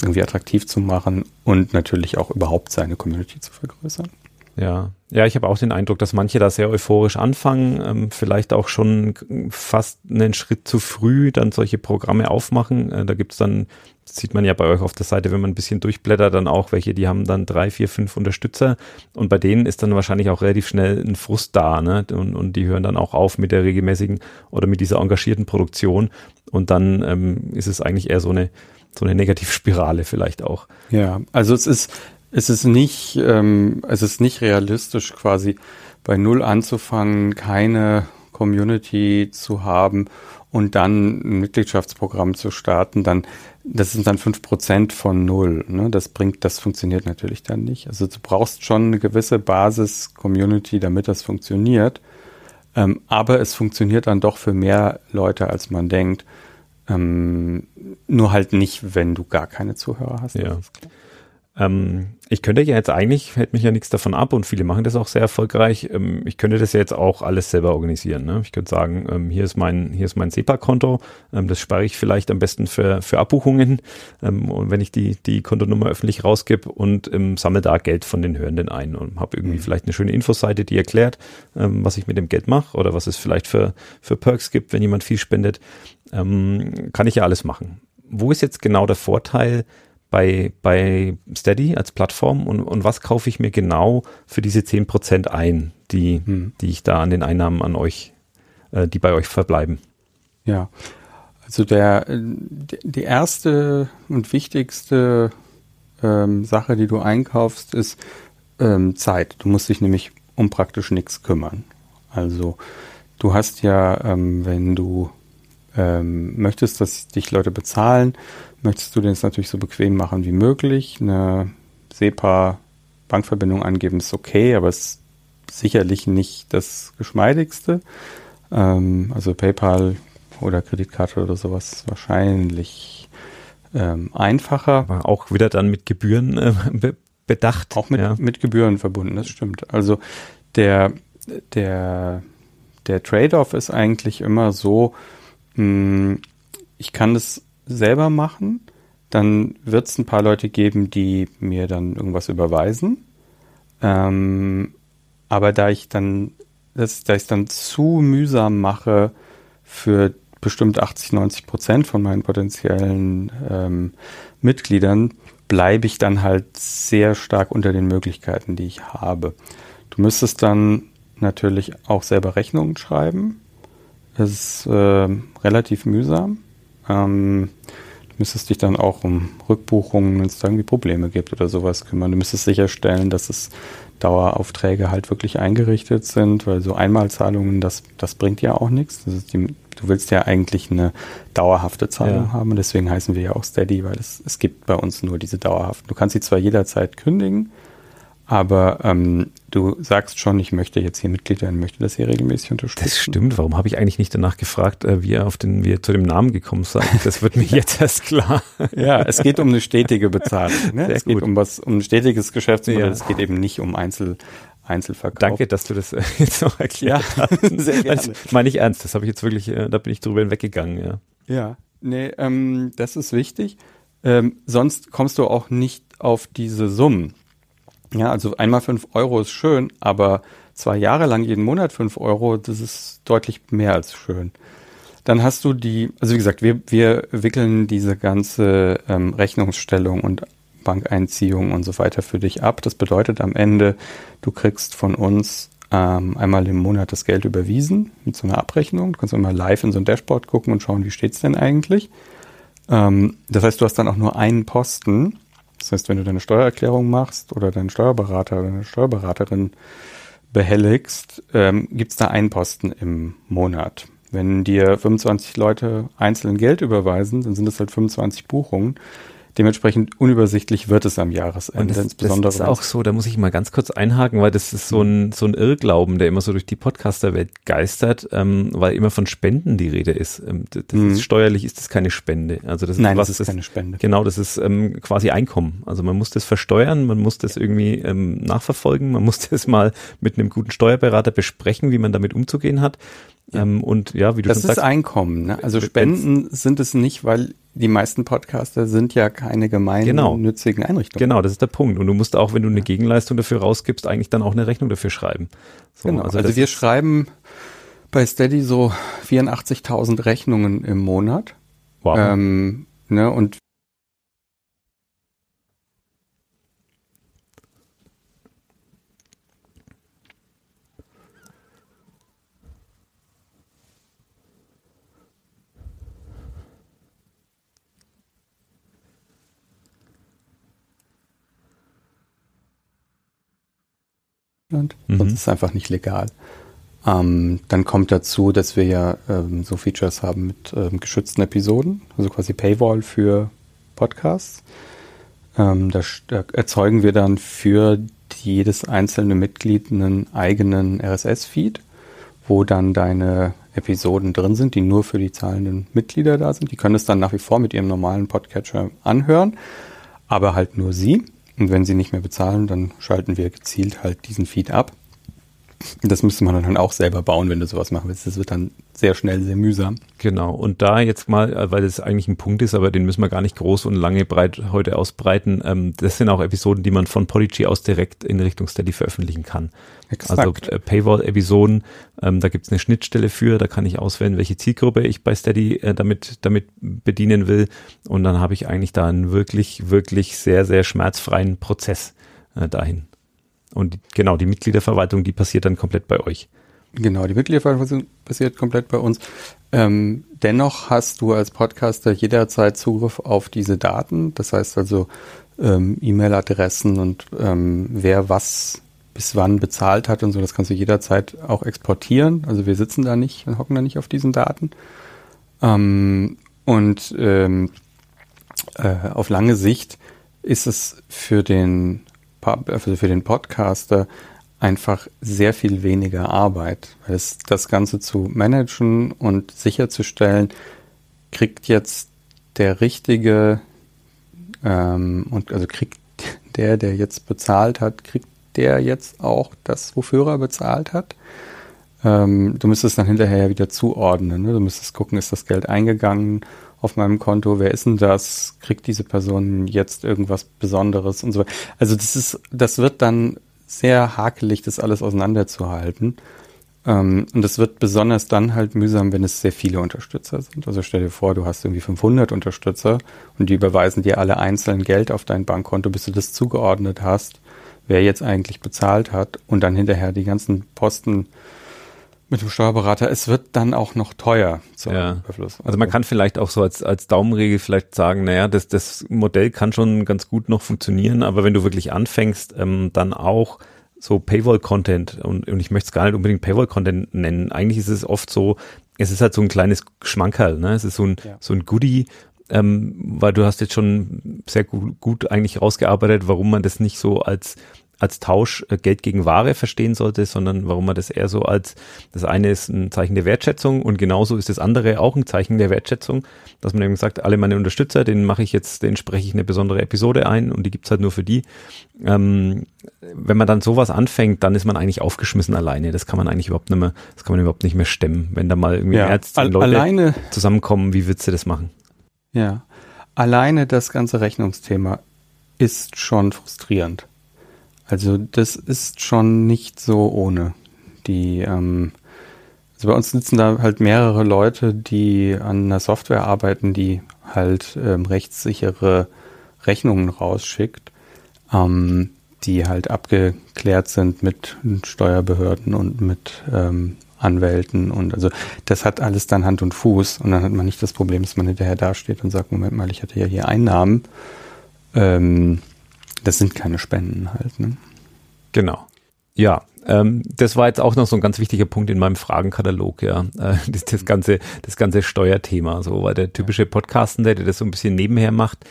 irgendwie attraktiv zu machen und natürlich auch überhaupt seine Community zu vergrößern. Ja, ja, ich habe auch den Eindruck, dass manche da sehr euphorisch anfangen, ähm, vielleicht auch schon fast einen Schritt zu früh dann solche Programme aufmachen. Äh, da gibt's dann, sieht man ja bei euch auf der Seite, wenn man ein bisschen durchblättert, dann auch welche, die haben dann drei, vier, fünf Unterstützer und bei denen ist dann wahrscheinlich auch relativ schnell ein Frust da, ne? Und, und die hören dann auch auf mit der regelmäßigen oder mit dieser engagierten Produktion und dann ähm, ist es eigentlich eher so eine so eine Negativspirale vielleicht auch. Ja, also es ist es ist nicht, ähm, es ist nicht realistisch, quasi bei Null anzufangen, keine Community zu haben und dann ein Mitgliedschaftsprogramm zu starten, dann, das sind dann fünf Prozent von null. Ne? Das bringt, das funktioniert natürlich dann nicht. Also du brauchst schon eine gewisse Basis-Community, damit das funktioniert. Ähm, aber es funktioniert dann doch für mehr Leute, als man denkt. Ähm, nur halt nicht, wenn du gar keine Zuhörer hast. Ja. Ähm, ich könnte ja jetzt eigentlich, hält mich ja nichts davon ab und viele machen das auch sehr erfolgreich. Ähm, ich könnte das ja jetzt auch alles selber organisieren. Ne? Ich könnte sagen, ähm, hier ist mein, hier ist mein SEPA-Konto, ähm, das spare ich vielleicht am besten für, für Abbuchungen ähm, und wenn ich die, die Kontonummer öffentlich rausgebe und ähm, sammle da Geld von den Hörenden ein und habe irgendwie mhm. vielleicht eine schöne Infoseite, die erklärt, was ich mit dem Geld mache oder was es vielleicht für, für Perks gibt, wenn jemand viel spendet, kann ich ja alles machen. Wo ist jetzt genau der Vorteil, bei, bei Steady als Plattform und, und was kaufe ich mir genau für diese 10% ein, die, hm. die ich da an den Einnahmen an euch, äh, die bei euch verbleiben? Ja, also der, die erste und wichtigste ähm, Sache, die du einkaufst, ist ähm, Zeit. Du musst dich nämlich um praktisch nichts kümmern. Also du hast ja, ähm, wenn du ähm, möchtest, dass dich Leute bezahlen, möchtest du das natürlich so bequem machen wie möglich. Eine SEPA-Bankverbindung angeben ist okay, aber es ist sicherlich nicht das geschmeidigste. Ähm, also PayPal oder Kreditkarte oder sowas wahrscheinlich ähm, einfacher. Aber auch wieder dann mit Gebühren äh, be bedacht. Auch mit, ja. mit Gebühren verbunden, das stimmt. Also der, der, der Trade-off ist eigentlich immer so, mh, hm, ich kann es selber machen, dann wird es ein paar Leute geben, die mir dann irgendwas überweisen. Ähm, aber da ich dann, das, da ich dann zu mühsam mache für bestimmt 80, 90 Prozent von meinen potenziellen ähm, Mitgliedern, bleibe ich dann halt sehr stark unter den Möglichkeiten, die ich habe. Du müsstest dann natürlich auch selber Rechnungen schreiben. Das ist äh, relativ mühsam. Ähm, du müsstest dich dann auch um Rückbuchungen, wenn es da irgendwie Probleme gibt oder sowas kümmern. Du müsstest sicherstellen, dass es Daueraufträge halt wirklich eingerichtet sind, weil so Einmalzahlungen, das, das bringt ja auch nichts. Die, du willst ja eigentlich eine dauerhafte Zahlung ja. haben und deswegen heißen wir ja auch Steady, weil es, es gibt bei uns nur diese dauerhaften. Du kannst sie zwar jederzeit kündigen, aber ähm, du sagst schon, ich möchte jetzt hier Mitglied werden, möchte das hier regelmäßig unterstützen. Das stimmt. Warum habe ich eigentlich nicht danach gefragt, äh, wie ihr auf den, wie ihr zu dem Namen gekommen seid? Das wird mir jetzt erst klar. ja, es geht um eine stetige Bezahlung. Ne? es geht um was, um ein stetiges Geschäftsmodell. Ja. Es geht eben nicht um Einzel, Einzelverkauf. Danke, dass du das äh, jetzt noch erklärt ja, hast. Sehr gerne. Also, meine ich ernst. Das habe ich jetzt wirklich, äh, da bin ich drüber hinweggegangen. Ja. Ja, nee, ähm, das ist wichtig. Ähm, sonst kommst du auch nicht auf diese Summen. Ja, also einmal fünf Euro ist schön, aber zwei Jahre lang jeden Monat fünf Euro, das ist deutlich mehr als schön. Dann hast du die, also wie gesagt, wir, wir wickeln diese ganze ähm, Rechnungsstellung und Bankeinziehung und so weiter für dich ab. Das bedeutet am Ende, du kriegst von uns ähm, einmal im Monat das Geld überwiesen mit so einer Abrechnung. Du kannst immer live in so ein Dashboard gucken und schauen, wie steht's denn eigentlich. Ähm, das heißt, du hast dann auch nur einen Posten das heißt, wenn du deine Steuererklärung machst oder deinen Steuerberater oder deine Steuerberaterin behelligst, ähm, gibt es da einen Posten im Monat. Wenn dir 25 Leute einzeln Geld überweisen, dann sind das halt 25 Buchungen. Dementsprechend unübersichtlich wird es am Jahresende. Und das, insbesondere das ist auch so, da muss ich mal ganz kurz einhaken, weil das ist so ein, so ein Irrglauben, der immer so durch die Podcasterwelt geistert, ähm, weil immer von Spenden die Rede ist. Ähm, das mhm. ist steuerlich ist das keine Spende. Also das ist Nein, was, das ist keine Spende. Genau, das ist ähm, quasi Einkommen. Also man muss das versteuern, man muss das irgendwie ähm, nachverfolgen, man muss das mal mit einem guten Steuerberater besprechen, wie man damit umzugehen hat. Ähm, und ja, wie du das schon sagst. Das ist Einkommen. Ne? Also Spenden sind es nicht, weil die meisten Podcaster sind ja keine gemeinnützigen genau. Einrichtungen. Genau, das ist der Punkt. Und du musst auch, wenn du eine Gegenleistung dafür rausgibst, eigentlich dann auch eine Rechnung dafür schreiben. So, genau. Also, also wir schreiben bei Steady so 84.000 Rechnungen im Monat. Wow. Ähm, ne, und Deutschland. Mhm. Sonst ist es einfach nicht legal. Ähm, dann kommt dazu, dass wir ja ähm, so Features haben mit ähm, geschützten Episoden, also quasi Paywall für Podcasts. Ähm, da, da, erzeugen wir dann für jedes einzelne Mitglied einen eigenen RSS-Feed, wo dann deine Episoden drin sind, die nur für die zahlenden Mitglieder da sind. Die können es dann nach wie vor mit ihrem normalen Podcatcher anhören, aber halt nur sie. Und wenn sie nicht mehr bezahlen, dann schalten wir gezielt halt diesen Feed ab. Das müsste man dann auch selber bauen, wenn du sowas machen willst. Das wird dann sehr schnell sehr mühsam. Genau. Und da jetzt mal, äh, weil das eigentlich ein Punkt ist, aber den müssen wir gar nicht groß und lange breit heute ausbreiten. Ähm, das sind auch Episoden, die man von Podigy aus direkt in Richtung Steady veröffentlichen kann. Exakt. Also äh, Paywall-Episoden, ähm, da gibt es eine Schnittstelle für, da kann ich auswählen, welche Zielgruppe ich bei Steady äh, damit, damit bedienen will. Und dann habe ich eigentlich da einen wirklich, wirklich sehr, sehr schmerzfreien Prozess dahin. Und genau, die Mitgliederverwaltung, die passiert dann komplett bei euch. Genau, die Mitgliederverwaltung passiert komplett bei uns. Ähm, dennoch hast du als Podcaster jederzeit Zugriff auf diese Daten. Das heißt also ähm, E-Mail-Adressen und ähm, wer was bis wann bezahlt hat und so, das kannst du jederzeit auch exportieren. Also wir sitzen da nicht und hocken da nicht auf diesen Daten. Ähm, und ähm, äh, auf lange Sicht ist es für den also für den Podcaster einfach sehr viel weniger Arbeit. Weil es, das Ganze zu managen und sicherzustellen, kriegt jetzt der richtige ähm, und also kriegt der, der jetzt bezahlt hat, kriegt der jetzt auch das, wofür er bezahlt hat. Ähm, du müsstest dann hinterher ja wieder zuordnen. Ne? Du müsstest gucken, ist das Geld eingegangen? Auf meinem Konto, wer ist denn das? Kriegt diese Person jetzt irgendwas Besonderes und so. Also das ist, das wird dann sehr hakelig, das alles auseinanderzuhalten. Ähm, und das wird besonders dann halt mühsam, wenn es sehr viele Unterstützer sind. Also stell dir vor, du hast irgendwie 500 Unterstützer und die überweisen dir alle einzeln Geld auf dein Bankkonto, bis du das zugeordnet hast, wer jetzt eigentlich bezahlt hat und dann hinterher die ganzen Posten mit dem Steuerberater. Es wird dann auch noch teuer zum ja. Überfluss. Also, also man kann vielleicht auch so als, als Daumenregel vielleicht sagen, naja, das, das Modell kann schon ganz gut noch funktionieren, aber wenn du wirklich anfängst, ähm, dann auch so Paywall-Content und, und ich möchte es gar nicht unbedingt Paywall-Content nennen. Eigentlich ist es oft so, es ist halt so ein kleines Schmankerl, ne? Es ist so ein, ja. so ein Goodie, ähm, weil du hast jetzt schon sehr gut, gut eigentlich rausgearbeitet, warum man das nicht so als als Tausch äh, Geld gegen Ware verstehen sollte, sondern warum man das eher so als, das eine ist ein Zeichen der Wertschätzung und genauso ist das andere auch ein Zeichen der Wertschätzung, dass man eben sagt, alle meine Unterstützer, denen mache ich jetzt, denen spreche ich eine besondere Episode ein und die gibt's halt nur für die. Ähm, wenn man dann sowas anfängt, dann ist man eigentlich aufgeschmissen alleine. Das kann man eigentlich überhaupt nicht mehr, das kann man überhaupt nicht mehr stemmen. Wenn da mal irgendwie ja, Ärzte und Leute alleine, zusammenkommen, wie würdest du das machen? Ja, alleine das ganze Rechnungsthema ist schon frustrierend. Also das ist schon nicht so ohne. Die, ähm, also bei uns sitzen da halt mehrere Leute, die an einer Software arbeiten, die halt ähm, rechtssichere Rechnungen rausschickt, ähm, die halt abgeklärt sind mit Steuerbehörden und mit ähm, Anwälten und also das hat alles dann Hand und Fuß und dann hat man nicht das Problem, dass man hinterher dasteht und sagt, Moment mal, ich hatte ja hier Einnahmen. Ähm, das sind keine Spenden halt. Ne? Genau. Ja, ähm, das war jetzt auch noch so ein ganz wichtiger Punkt in meinem Fragenkatalog, ja. Äh, das, das, ganze, das ganze Steuerthema. So, weil der typische Podcastende, der das so ein bisschen nebenher macht,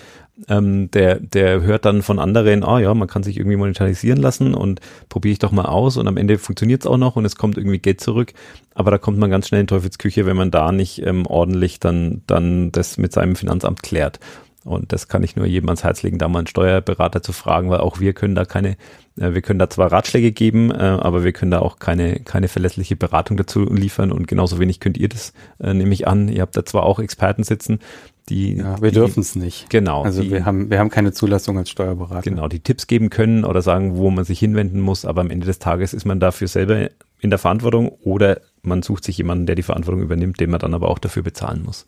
ähm, der, der hört dann von anderen, ah ja, man kann sich irgendwie monetarisieren lassen und probiere ich doch mal aus und am Ende funktioniert es auch noch und es kommt irgendwie Geld zurück. Aber da kommt man ganz schnell in Teufelsküche, wenn man da nicht ähm, ordentlich dann, dann das mit seinem Finanzamt klärt. Und das kann ich nur jedem ans Herz legen, da mal einen Steuerberater zu fragen, weil auch wir können da keine, äh, wir können da zwar Ratschläge geben, äh, aber wir können da auch keine, keine verlässliche Beratung dazu liefern und genauso wenig könnt ihr das, äh, nehme ich an. Ihr habt da zwar auch Experten sitzen, die. Ja, wir dürfen es nicht. Genau. Also die, wir haben, wir haben keine Zulassung als Steuerberater. Genau, die Tipps geben können oder sagen, wo man sich hinwenden muss, aber am Ende des Tages ist man dafür selber in der Verantwortung oder man sucht sich jemanden, der die Verantwortung übernimmt, den man dann aber auch dafür bezahlen muss.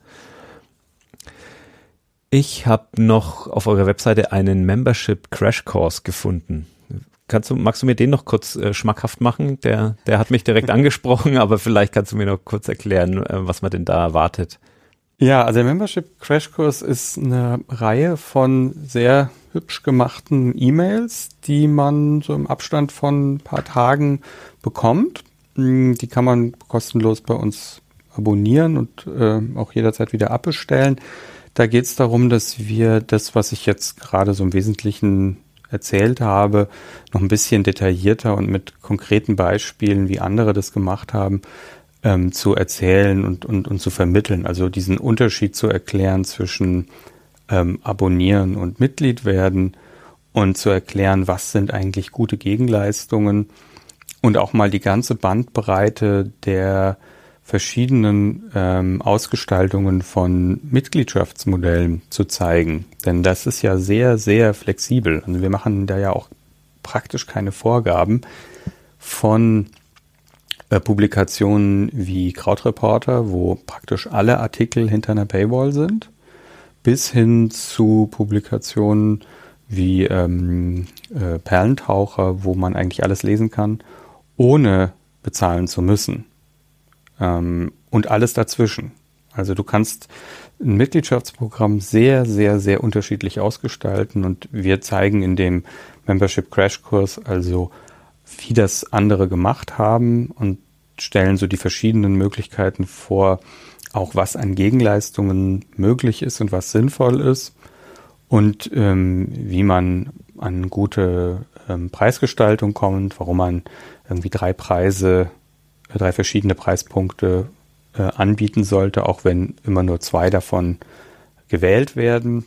Ich habe noch auf eurer Webseite einen Membership Crash Course gefunden. Kannst du, magst du mir den noch kurz äh, schmackhaft machen? Der, der hat mich direkt angesprochen, aber vielleicht kannst du mir noch kurz erklären, äh, was man denn da erwartet. Ja, also der Membership Crash Course ist eine Reihe von sehr hübsch gemachten E-Mails, die man so im Abstand von ein paar Tagen bekommt. Hm, die kann man kostenlos bei uns abonnieren und äh, auch jederzeit wieder abbestellen. Da geht es darum, dass wir das, was ich jetzt gerade so im Wesentlichen erzählt habe, noch ein bisschen detaillierter und mit konkreten Beispielen, wie andere das gemacht haben, ähm, zu erzählen und, und, und zu vermitteln. Also diesen Unterschied zu erklären zwischen ähm, Abonnieren und Mitglied werden und zu erklären, was sind eigentlich gute Gegenleistungen und auch mal die ganze Bandbreite der verschiedenen ähm, Ausgestaltungen von Mitgliedschaftsmodellen zu zeigen. Denn das ist ja sehr, sehr flexibel. Also wir machen da ja auch praktisch keine Vorgaben von äh, Publikationen wie Krautreporter, wo praktisch alle Artikel hinter einer Paywall sind, bis hin zu Publikationen wie ähm, äh, Perlentaucher, wo man eigentlich alles lesen kann, ohne bezahlen zu müssen ähm, und alles dazwischen. Also du kannst ein Mitgliedschaftsprogramm sehr, sehr, sehr unterschiedlich ausgestalten und wir zeigen in dem Membership Crash Kurs also, wie das andere gemacht haben und stellen so die verschiedenen Möglichkeiten vor, auch was an Gegenleistungen möglich ist und was sinnvoll ist und ähm, wie man an gute ähm, Preisgestaltung kommt, warum man irgendwie drei Preise drei verschiedene Preispunkte äh, anbieten sollte, auch wenn immer nur zwei davon gewählt werden.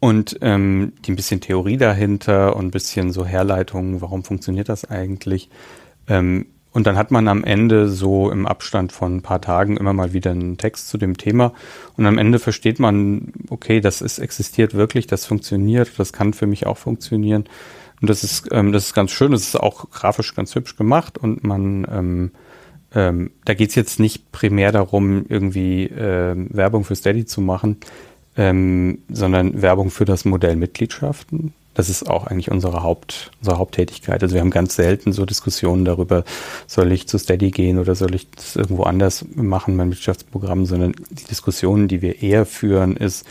Und ähm, die ein bisschen Theorie dahinter und ein bisschen so Herleitungen, warum funktioniert das eigentlich. Ähm, und dann hat man am Ende so im Abstand von ein paar Tagen immer mal wieder einen Text zu dem Thema. Und am Ende versteht man, okay, das ist, existiert wirklich, das funktioniert, das kann für mich auch funktionieren. Und das ist, ähm, das ist ganz schön, das ist auch grafisch ganz hübsch gemacht und man, ähm, ähm, da geht's jetzt nicht primär darum, irgendwie ähm, Werbung für Steady zu machen, ähm, sondern Werbung für das Modell Mitgliedschaften. Das ist auch eigentlich unsere Haupt, unsere Haupttätigkeit. Also wir haben ganz selten so Diskussionen darüber, soll ich zu Steady gehen oder soll ich das irgendwo anders machen, mein Mitgliedschaftsprogramm, sondern die Diskussionen, die wir eher führen, ist,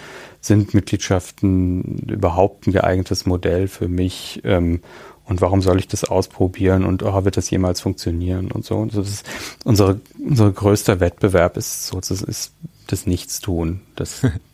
sind Mitgliedschaften überhaupt ein geeignetes Modell für mich? Ähm, und warum soll ich das ausprobieren und oh, wird das jemals funktionieren und so. Und das ist unsere, unser größter Wettbewerb ist so, das ist das Nichtstun. Das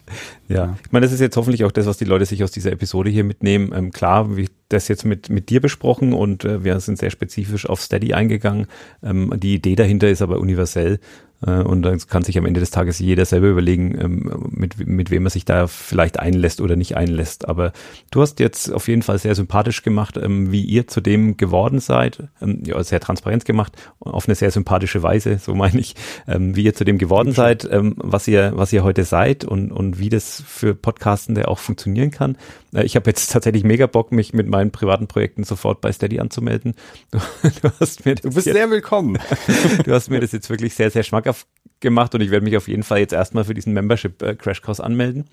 Ja, ich meine, das ist jetzt hoffentlich auch das, was die Leute sich aus dieser Episode hier mitnehmen. Ähm, klar, wie das jetzt mit, mit dir besprochen und äh, wir sind sehr spezifisch auf Steady eingegangen. Ähm, die Idee dahinter ist aber universell. Äh, und dann kann sich am Ende des Tages jeder selber überlegen, ähm, mit, mit wem er sich da vielleicht einlässt oder nicht einlässt. Aber du hast jetzt auf jeden Fall sehr sympathisch gemacht, ähm, wie ihr zu dem geworden seid. Ähm, ja, sehr transparent gemacht, auf eine sehr sympathische Weise, so meine ich, wie ihr zu dem geworden seid, was ihr, was ihr heute seid und, und wie das für Podcastende auch funktionieren kann. Äh, ich habe jetzt tatsächlich mega Bock, mich mit meinen privaten Projekten sofort bei Steady anzumelden. Du, hast mir du bist jetzt, sehr willkommen. du hast mir das jetzt wirklich sehr, sehr schmackhaft gemacht und ich werde mich auf jeden Fall jetzt erstmal für diesen Membership äh, Crash Course anmelden.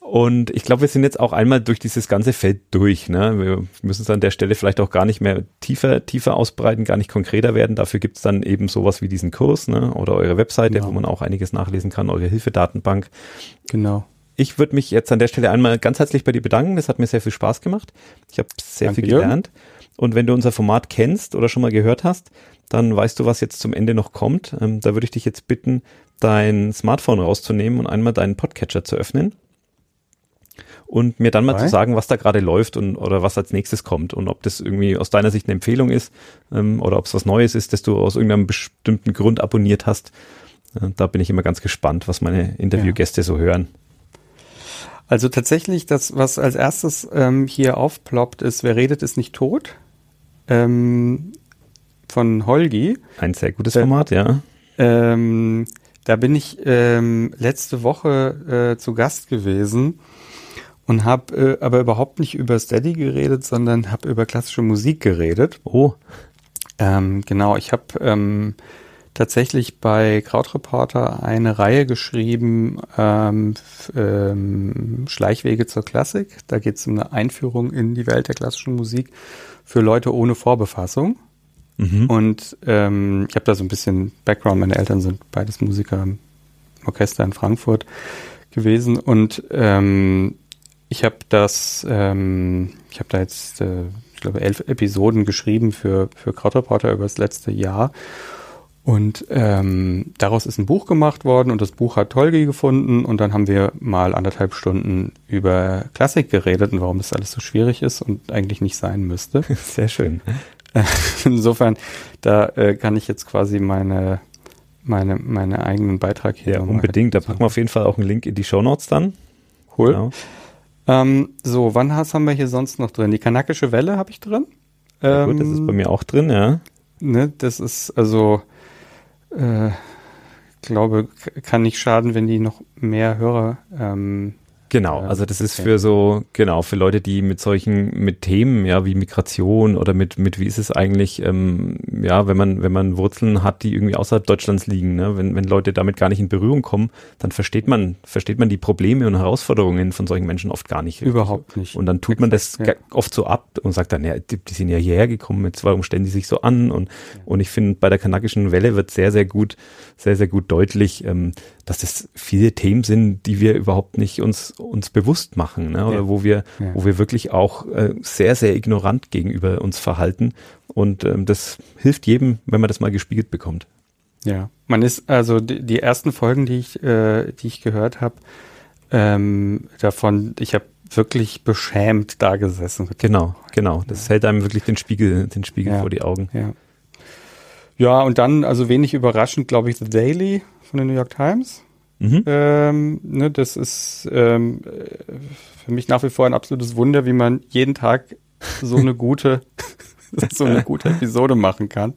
Und ich glaube, wir sind jetzt auch einmal durch dieses ganze Feld durch. Ne? Wir müssen es an der Stelle vielleicht auch gar nicht mehr tiefer, tiefer ausbreiten, gar nicht konkreter werden. Dafür gibt es dann eben sowas wie diesen Kurs ne? oder eure Webseite, genau. wo man auch einiges nachlesen kann, eure Hilfedatenbank. Genau. Ich würde mich jetzt an der Stelle einmal ganz herzlich bei dir bedanken. Das hat mir sehr viel Spaß gemacht. Ich habe sehr Danke viel gelernt. Dir. Und wenn du unser Format kennst oder schon mal gehört hast, dann weißt du, was jetzt zum Ende noch kommt. Ähm, da würde ich dich jetzt bitten, dein Smartphone rauszunehmen und einmal deinen Podcatcher zu öffnen und mir dann mal okay. zu sagen, was da gerade läuft und oder was als nächstes kommt und ob das irgendwie aus deiner Sicht eine Empfehlung ist ähm, oder ob es was Neues ist, das du aus irgendeinem bestimmten Grund abonniert hast. Äh, da bin ich immer ganz gespannt, was meine Interviewgäste ja. so hören. Also tatsächlich, das, was als erstes ähm, hier aufploppt, ist, wer redet, ist nicht tot. Ähm, von Holgi. Ein sehr gutes Format, ja. Ähm, da bin ich ähm, letzte Woche äh, zu Gast gewesen und habe äh, aber überhaupt nicht über Steady geredet, sondern habe über klassische Musik geredet. Oh. Ähm, genau, ich habe ähm, tatsächlich bei Krautreporter eine Reihe geschrieben, ähm, ähm, Schleichwege zur Klassik. Da geht es um eine Einführung in die Welt der klassischen Musik für Leute ohne Vorbefassung. Mhm. Und ähm, ich habe da so ein bisschen Background. Meine Eltern sind beides Musiker im Orchester in Frankfurt gewesen und ähm, ich habe das, ähm, ich habe da jetzt äh, ich glaube, elf Episoden geschrieben für, für Krautreporter über das letzte Jahr. Und ähm, daraus ist ein Buch gemacht worden und das Buch hat Tolgi gefunden und dann haben wir mal anderthalb Stunden über Klassik geredet und warum das alles so schwierig ist und eigentlich nicht sein müsste. Sehr schön. Insofern, da äh, kann ich jetzt quasi meine meine meine eigenen Beitrag hier. Ja, unbedingt. Da packen wir auf jeden Fall auch einen Link in die Show Notes dann. Cool. Genau. Ähm, so, wann hast, haben wir hier sonst noch drin? Die kanakische Welle habe ich drin. Ja, ähm, gut, das ist bei mir auch drin, ja. Ne, das ist also äh, glaube, kann nicht schaden, wenn die noch mehr Hörer ähm, Genau, also das ist für so, genau, für Leute, die mit solchen, mit Themen, ja, wie Migration oder mit, mit wie ist es eigentlich, ähm, ja, wenn man, wenn man Wurzeln hat, die irgendwie außerhalb Deutschlands liegen, ne, wenn, wenn Leute damit gar nicht in Berührung kommen, dann versteht man, versteht man die Probleme und Herausforderungen von solchen Menschen oft gar nicht. Überhaupt nicht. Und dann tut man das ja. oft so ab und sagt dann, ja, die, die sind ja hierher gekommen, jetzt warum stellen die sich so an? Und, und ich finde, bei der kanakischen Welle wird sehr, sehr gut, sehr, sehr gut deutlich, ähm, dass das viele Themen sind, die wir überhaupt nicht uns, uns bewusst machen, ne? oder ja. wo wir, ja. wo wir wirklich auch äh, sehr, sehr ignorant gegenüber uns verhalten. Und ähm, das hilft jedem, wenn man das mal gespiegelt bekommt. Ja, man ist also die, die ersten Folgen, die ich, äh, die ich gehört habe, ähm, davon, ich habe wirklich beschämt da gesessen. Genau, genau. Das ja. hält einem wirklich den Spiegel, den Spiegel vor die Augen. Ja. Ja, und dann, also wenig überraschend, glaube ich, The Daily von der New York Times. Mhm. Ähm, ne, das ist ähm, für mich nach wie vor ein absolutes Wunder, wie man jeden Tag so eine gute, so eine gute Episode machen kann.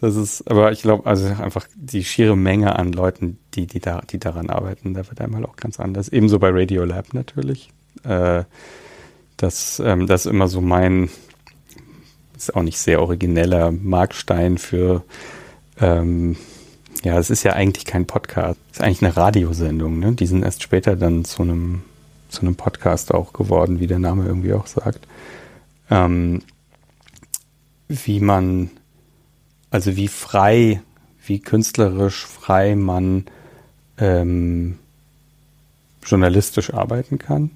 Das ist, aber ich glaube, also einfach die schiere Menge an Leuten, die, die da, die daran arbeiten, da wird einmal auch ganz anders. Ebenso bei Radiolab natürlich. Äh, das, ähm, das ist immer so mein, ist auch nicht sehr origineller Markstein für ähm, ja, es ist ja eigentlich kein Podcast. Es ist eigentlich eine Radiosendung. Ne? Die sind erst später dann zu einem, zu einem Podcast auch geworden, wie der Name irgendwie auch sagt. Ähm, wie man, also wie frei, wie künstlerisch frei man ähm, journalistisch arbeiten kann.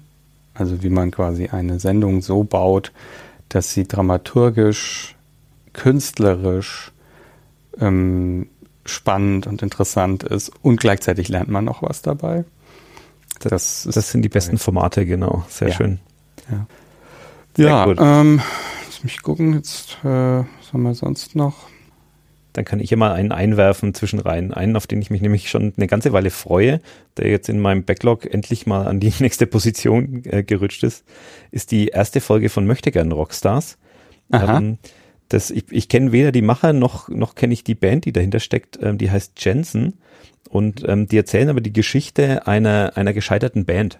Also wie man quasi eine Sendung so baut, dass sie dramaturgisch, künstlerisch, ähm, spannend und interessant ist und gleichzeitig lernt man noch was dabei. Das, das sind die besten Formate, genau. Sehr ja. schön. Ja, Sehr ja gut. Ähm, lass mich gucken, jetzt, äh, was haben wir sonst noch? Dann kann ich hier mal einen einwerfen zwischen rein. Einen, auf den ich mich nämlich schon eine ganze Weile freue, der jetzt in meinem Backlog endlich mal an die nächste Position äh, gerutscht ist, ist die erste Folge von Möchtegern Rockstars. Aha. Ähm, das, ich, ich kenne weder die Macher noch, noch kenne ich die Band, die dahinter steckt. Ähm, die heißt Jensen und ähm, die erzählen aber die Geschichte einer, einer gescheiterten Band.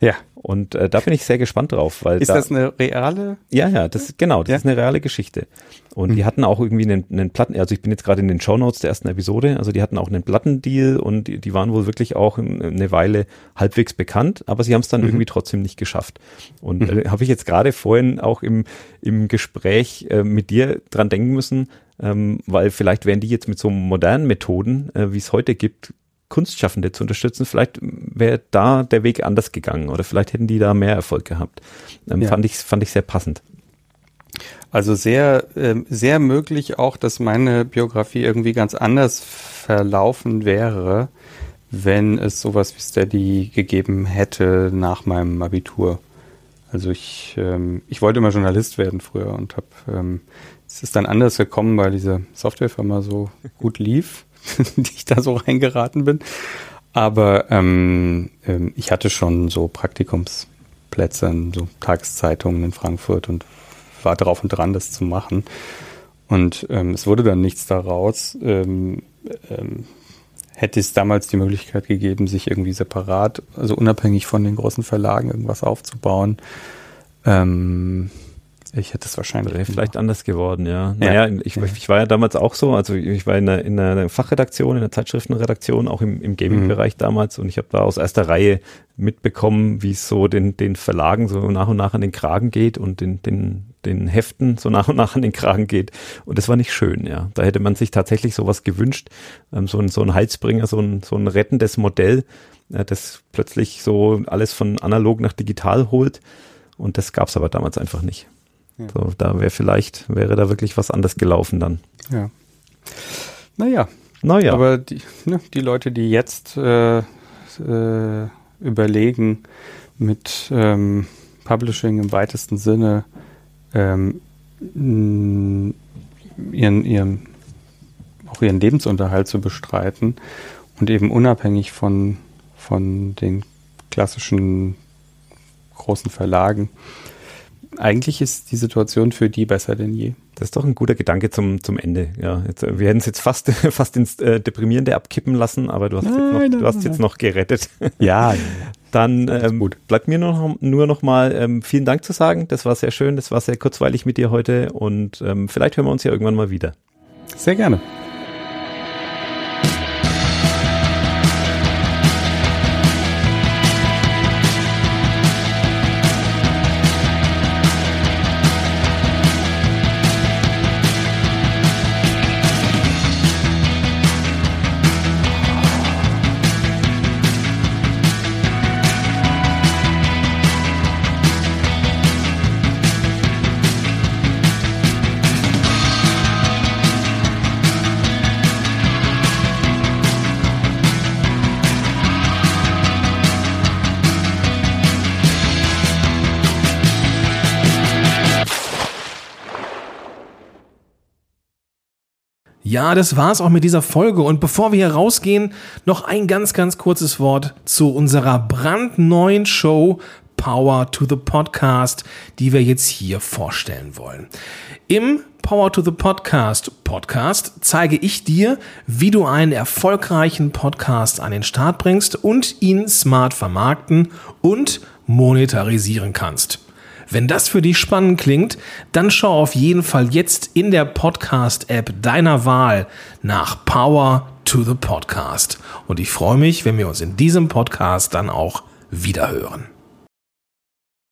Ja. Und äh, da bin ich sehr gespannt drauf, weil ist da, das eine reale? Ja, ja, das genau, das ja. ist eine reale Geschichte. Und mhm. die hatten auch irgendwie einen, einen Platten, also ich bin jetzt gerade in den Show Notes der ersten Episode, also die hatten auch einen Plattendeal und die, die waren wohl wirklich auch eine Weile halbwegs bekannt, aber sie haben es dann mhm. irgendwie trotzdem nicht geschafft. Und mhm. äh, habe ich jetzt gerade vorhin auch im im Gespräch äh, mit dir dran denken müssen, ähm, weil vielleicht wären die jetzt mit so modernen Methoden, äh, wie es heute gibt, Kunstschaffende zu unterstützen. Vielleicht wäre da der Weg anders gegangen oder vielleicht hätten die da mehr Erfolg gehabt. Ähm, ja. Fand ich fand ich sehr passend. Also sehr äh, sehr möglich auch, dass meine Biografie irgendwie ganz anders verlaufen wäre, wenn es sowas wie Steady gegeben hätte nach meinem Abitur. Also ich, ähm, ich wollte immer Journalist werden früher und habe ähm, es ist dann anders gekommen, weil diese Softwarefirma so gut lief. die ich da so reingeraten bin. Aber ähm, ähm, ich hatte schon so Praktikumsplätze in so Tageszeitungen in Frankfurt und war drauf und dran, das zu machen. Und ähm, es wurde dann nichts daraus. Ähm, ähm, hätte es damals die Möglichkeit gegeben, sich irgendwie separat, also unabhängig von den großen Verlagen, irgendwas aufzubauen. Ähm, ich hätte es wahrscheinlich. Wäre vielleicht anders geworden, ja. Naja, ja. Ich, ich, war ja damals auch so, also ich war in einer, in einer Fachredaktion, in der Zeitschriftenredaktion, auch im, im Gaming-Bereich mhm. damals und ich habe da aus erster Reihe mitbekommen, wie es so den, den Verlagen so nach und nach an den Kragen geht und den, den, den Heften so nach und nach an den Kragen geht. Und das war nicht schön, ja. Da hätte man sich tatsächlich sowas gewünscht, ähm, so, ein, so ein Heilsbringer, so ein, so ein rettendes Modell, äh, das plötzlich so alles von analog nach digital holt. Und das gab es aber damals einfach nicht. Ja. So, da wäre vielleicht, wäre da wirklich was anders gelaufen dann. Ja. Naja. Naja. Aber die, ne, die Leute, die jetzt äh, äh, überlegen, mit ähm, Publishing im weitesten Sinne ähm, ihren, ihren, auch ihren Lebensunterhalt zu bestreiten und eben unabhängig von, von den klassischen großen Verlagen. Eigentlich ist die Situation für die besser denn je. Das ist doch ein guter Gedanke zum, zum Ende. Ja, jetzt, wir hätten es jetzt fast, fast ins äh, Deprimierende abkippen lassen, aber du hast, nein, jetzt, noch, nein, du hast nein. jetzt noch gerettet. Ja, ja. Dann ähm, gut. bleibt mir nur noch, nur noch mal ähm, vielen Dank zu sagen. Das war sehr schön, das war sehr kurzweilig mit dir heute und ähm, vielleicht hören wir uns ja irgendwann mal wieder. Sehr gerne. Ja, das war's auch mit dieser Folge. Und bevor wir hier rausgehen, noch ein ganz, ganz kurzes Wort zu unserer brandneuen Show Power to the Podcast, die wir jetzt hier vorstellen wollen. Im Power to the Podcast Podcast zeige ich dir, wie du einen erfolgreichen Podcast an den Start bringst und ihn smart vermarkten und monetarisieren kannst. Wenn das für dich spannend klingt, dann schau auf jeden Fall jetzt in der Podcast-App deiner Wahl nach Power to the Podcast. Und ich freue mich, wenn wir uns in diesem Podcast dann auch wiederhören.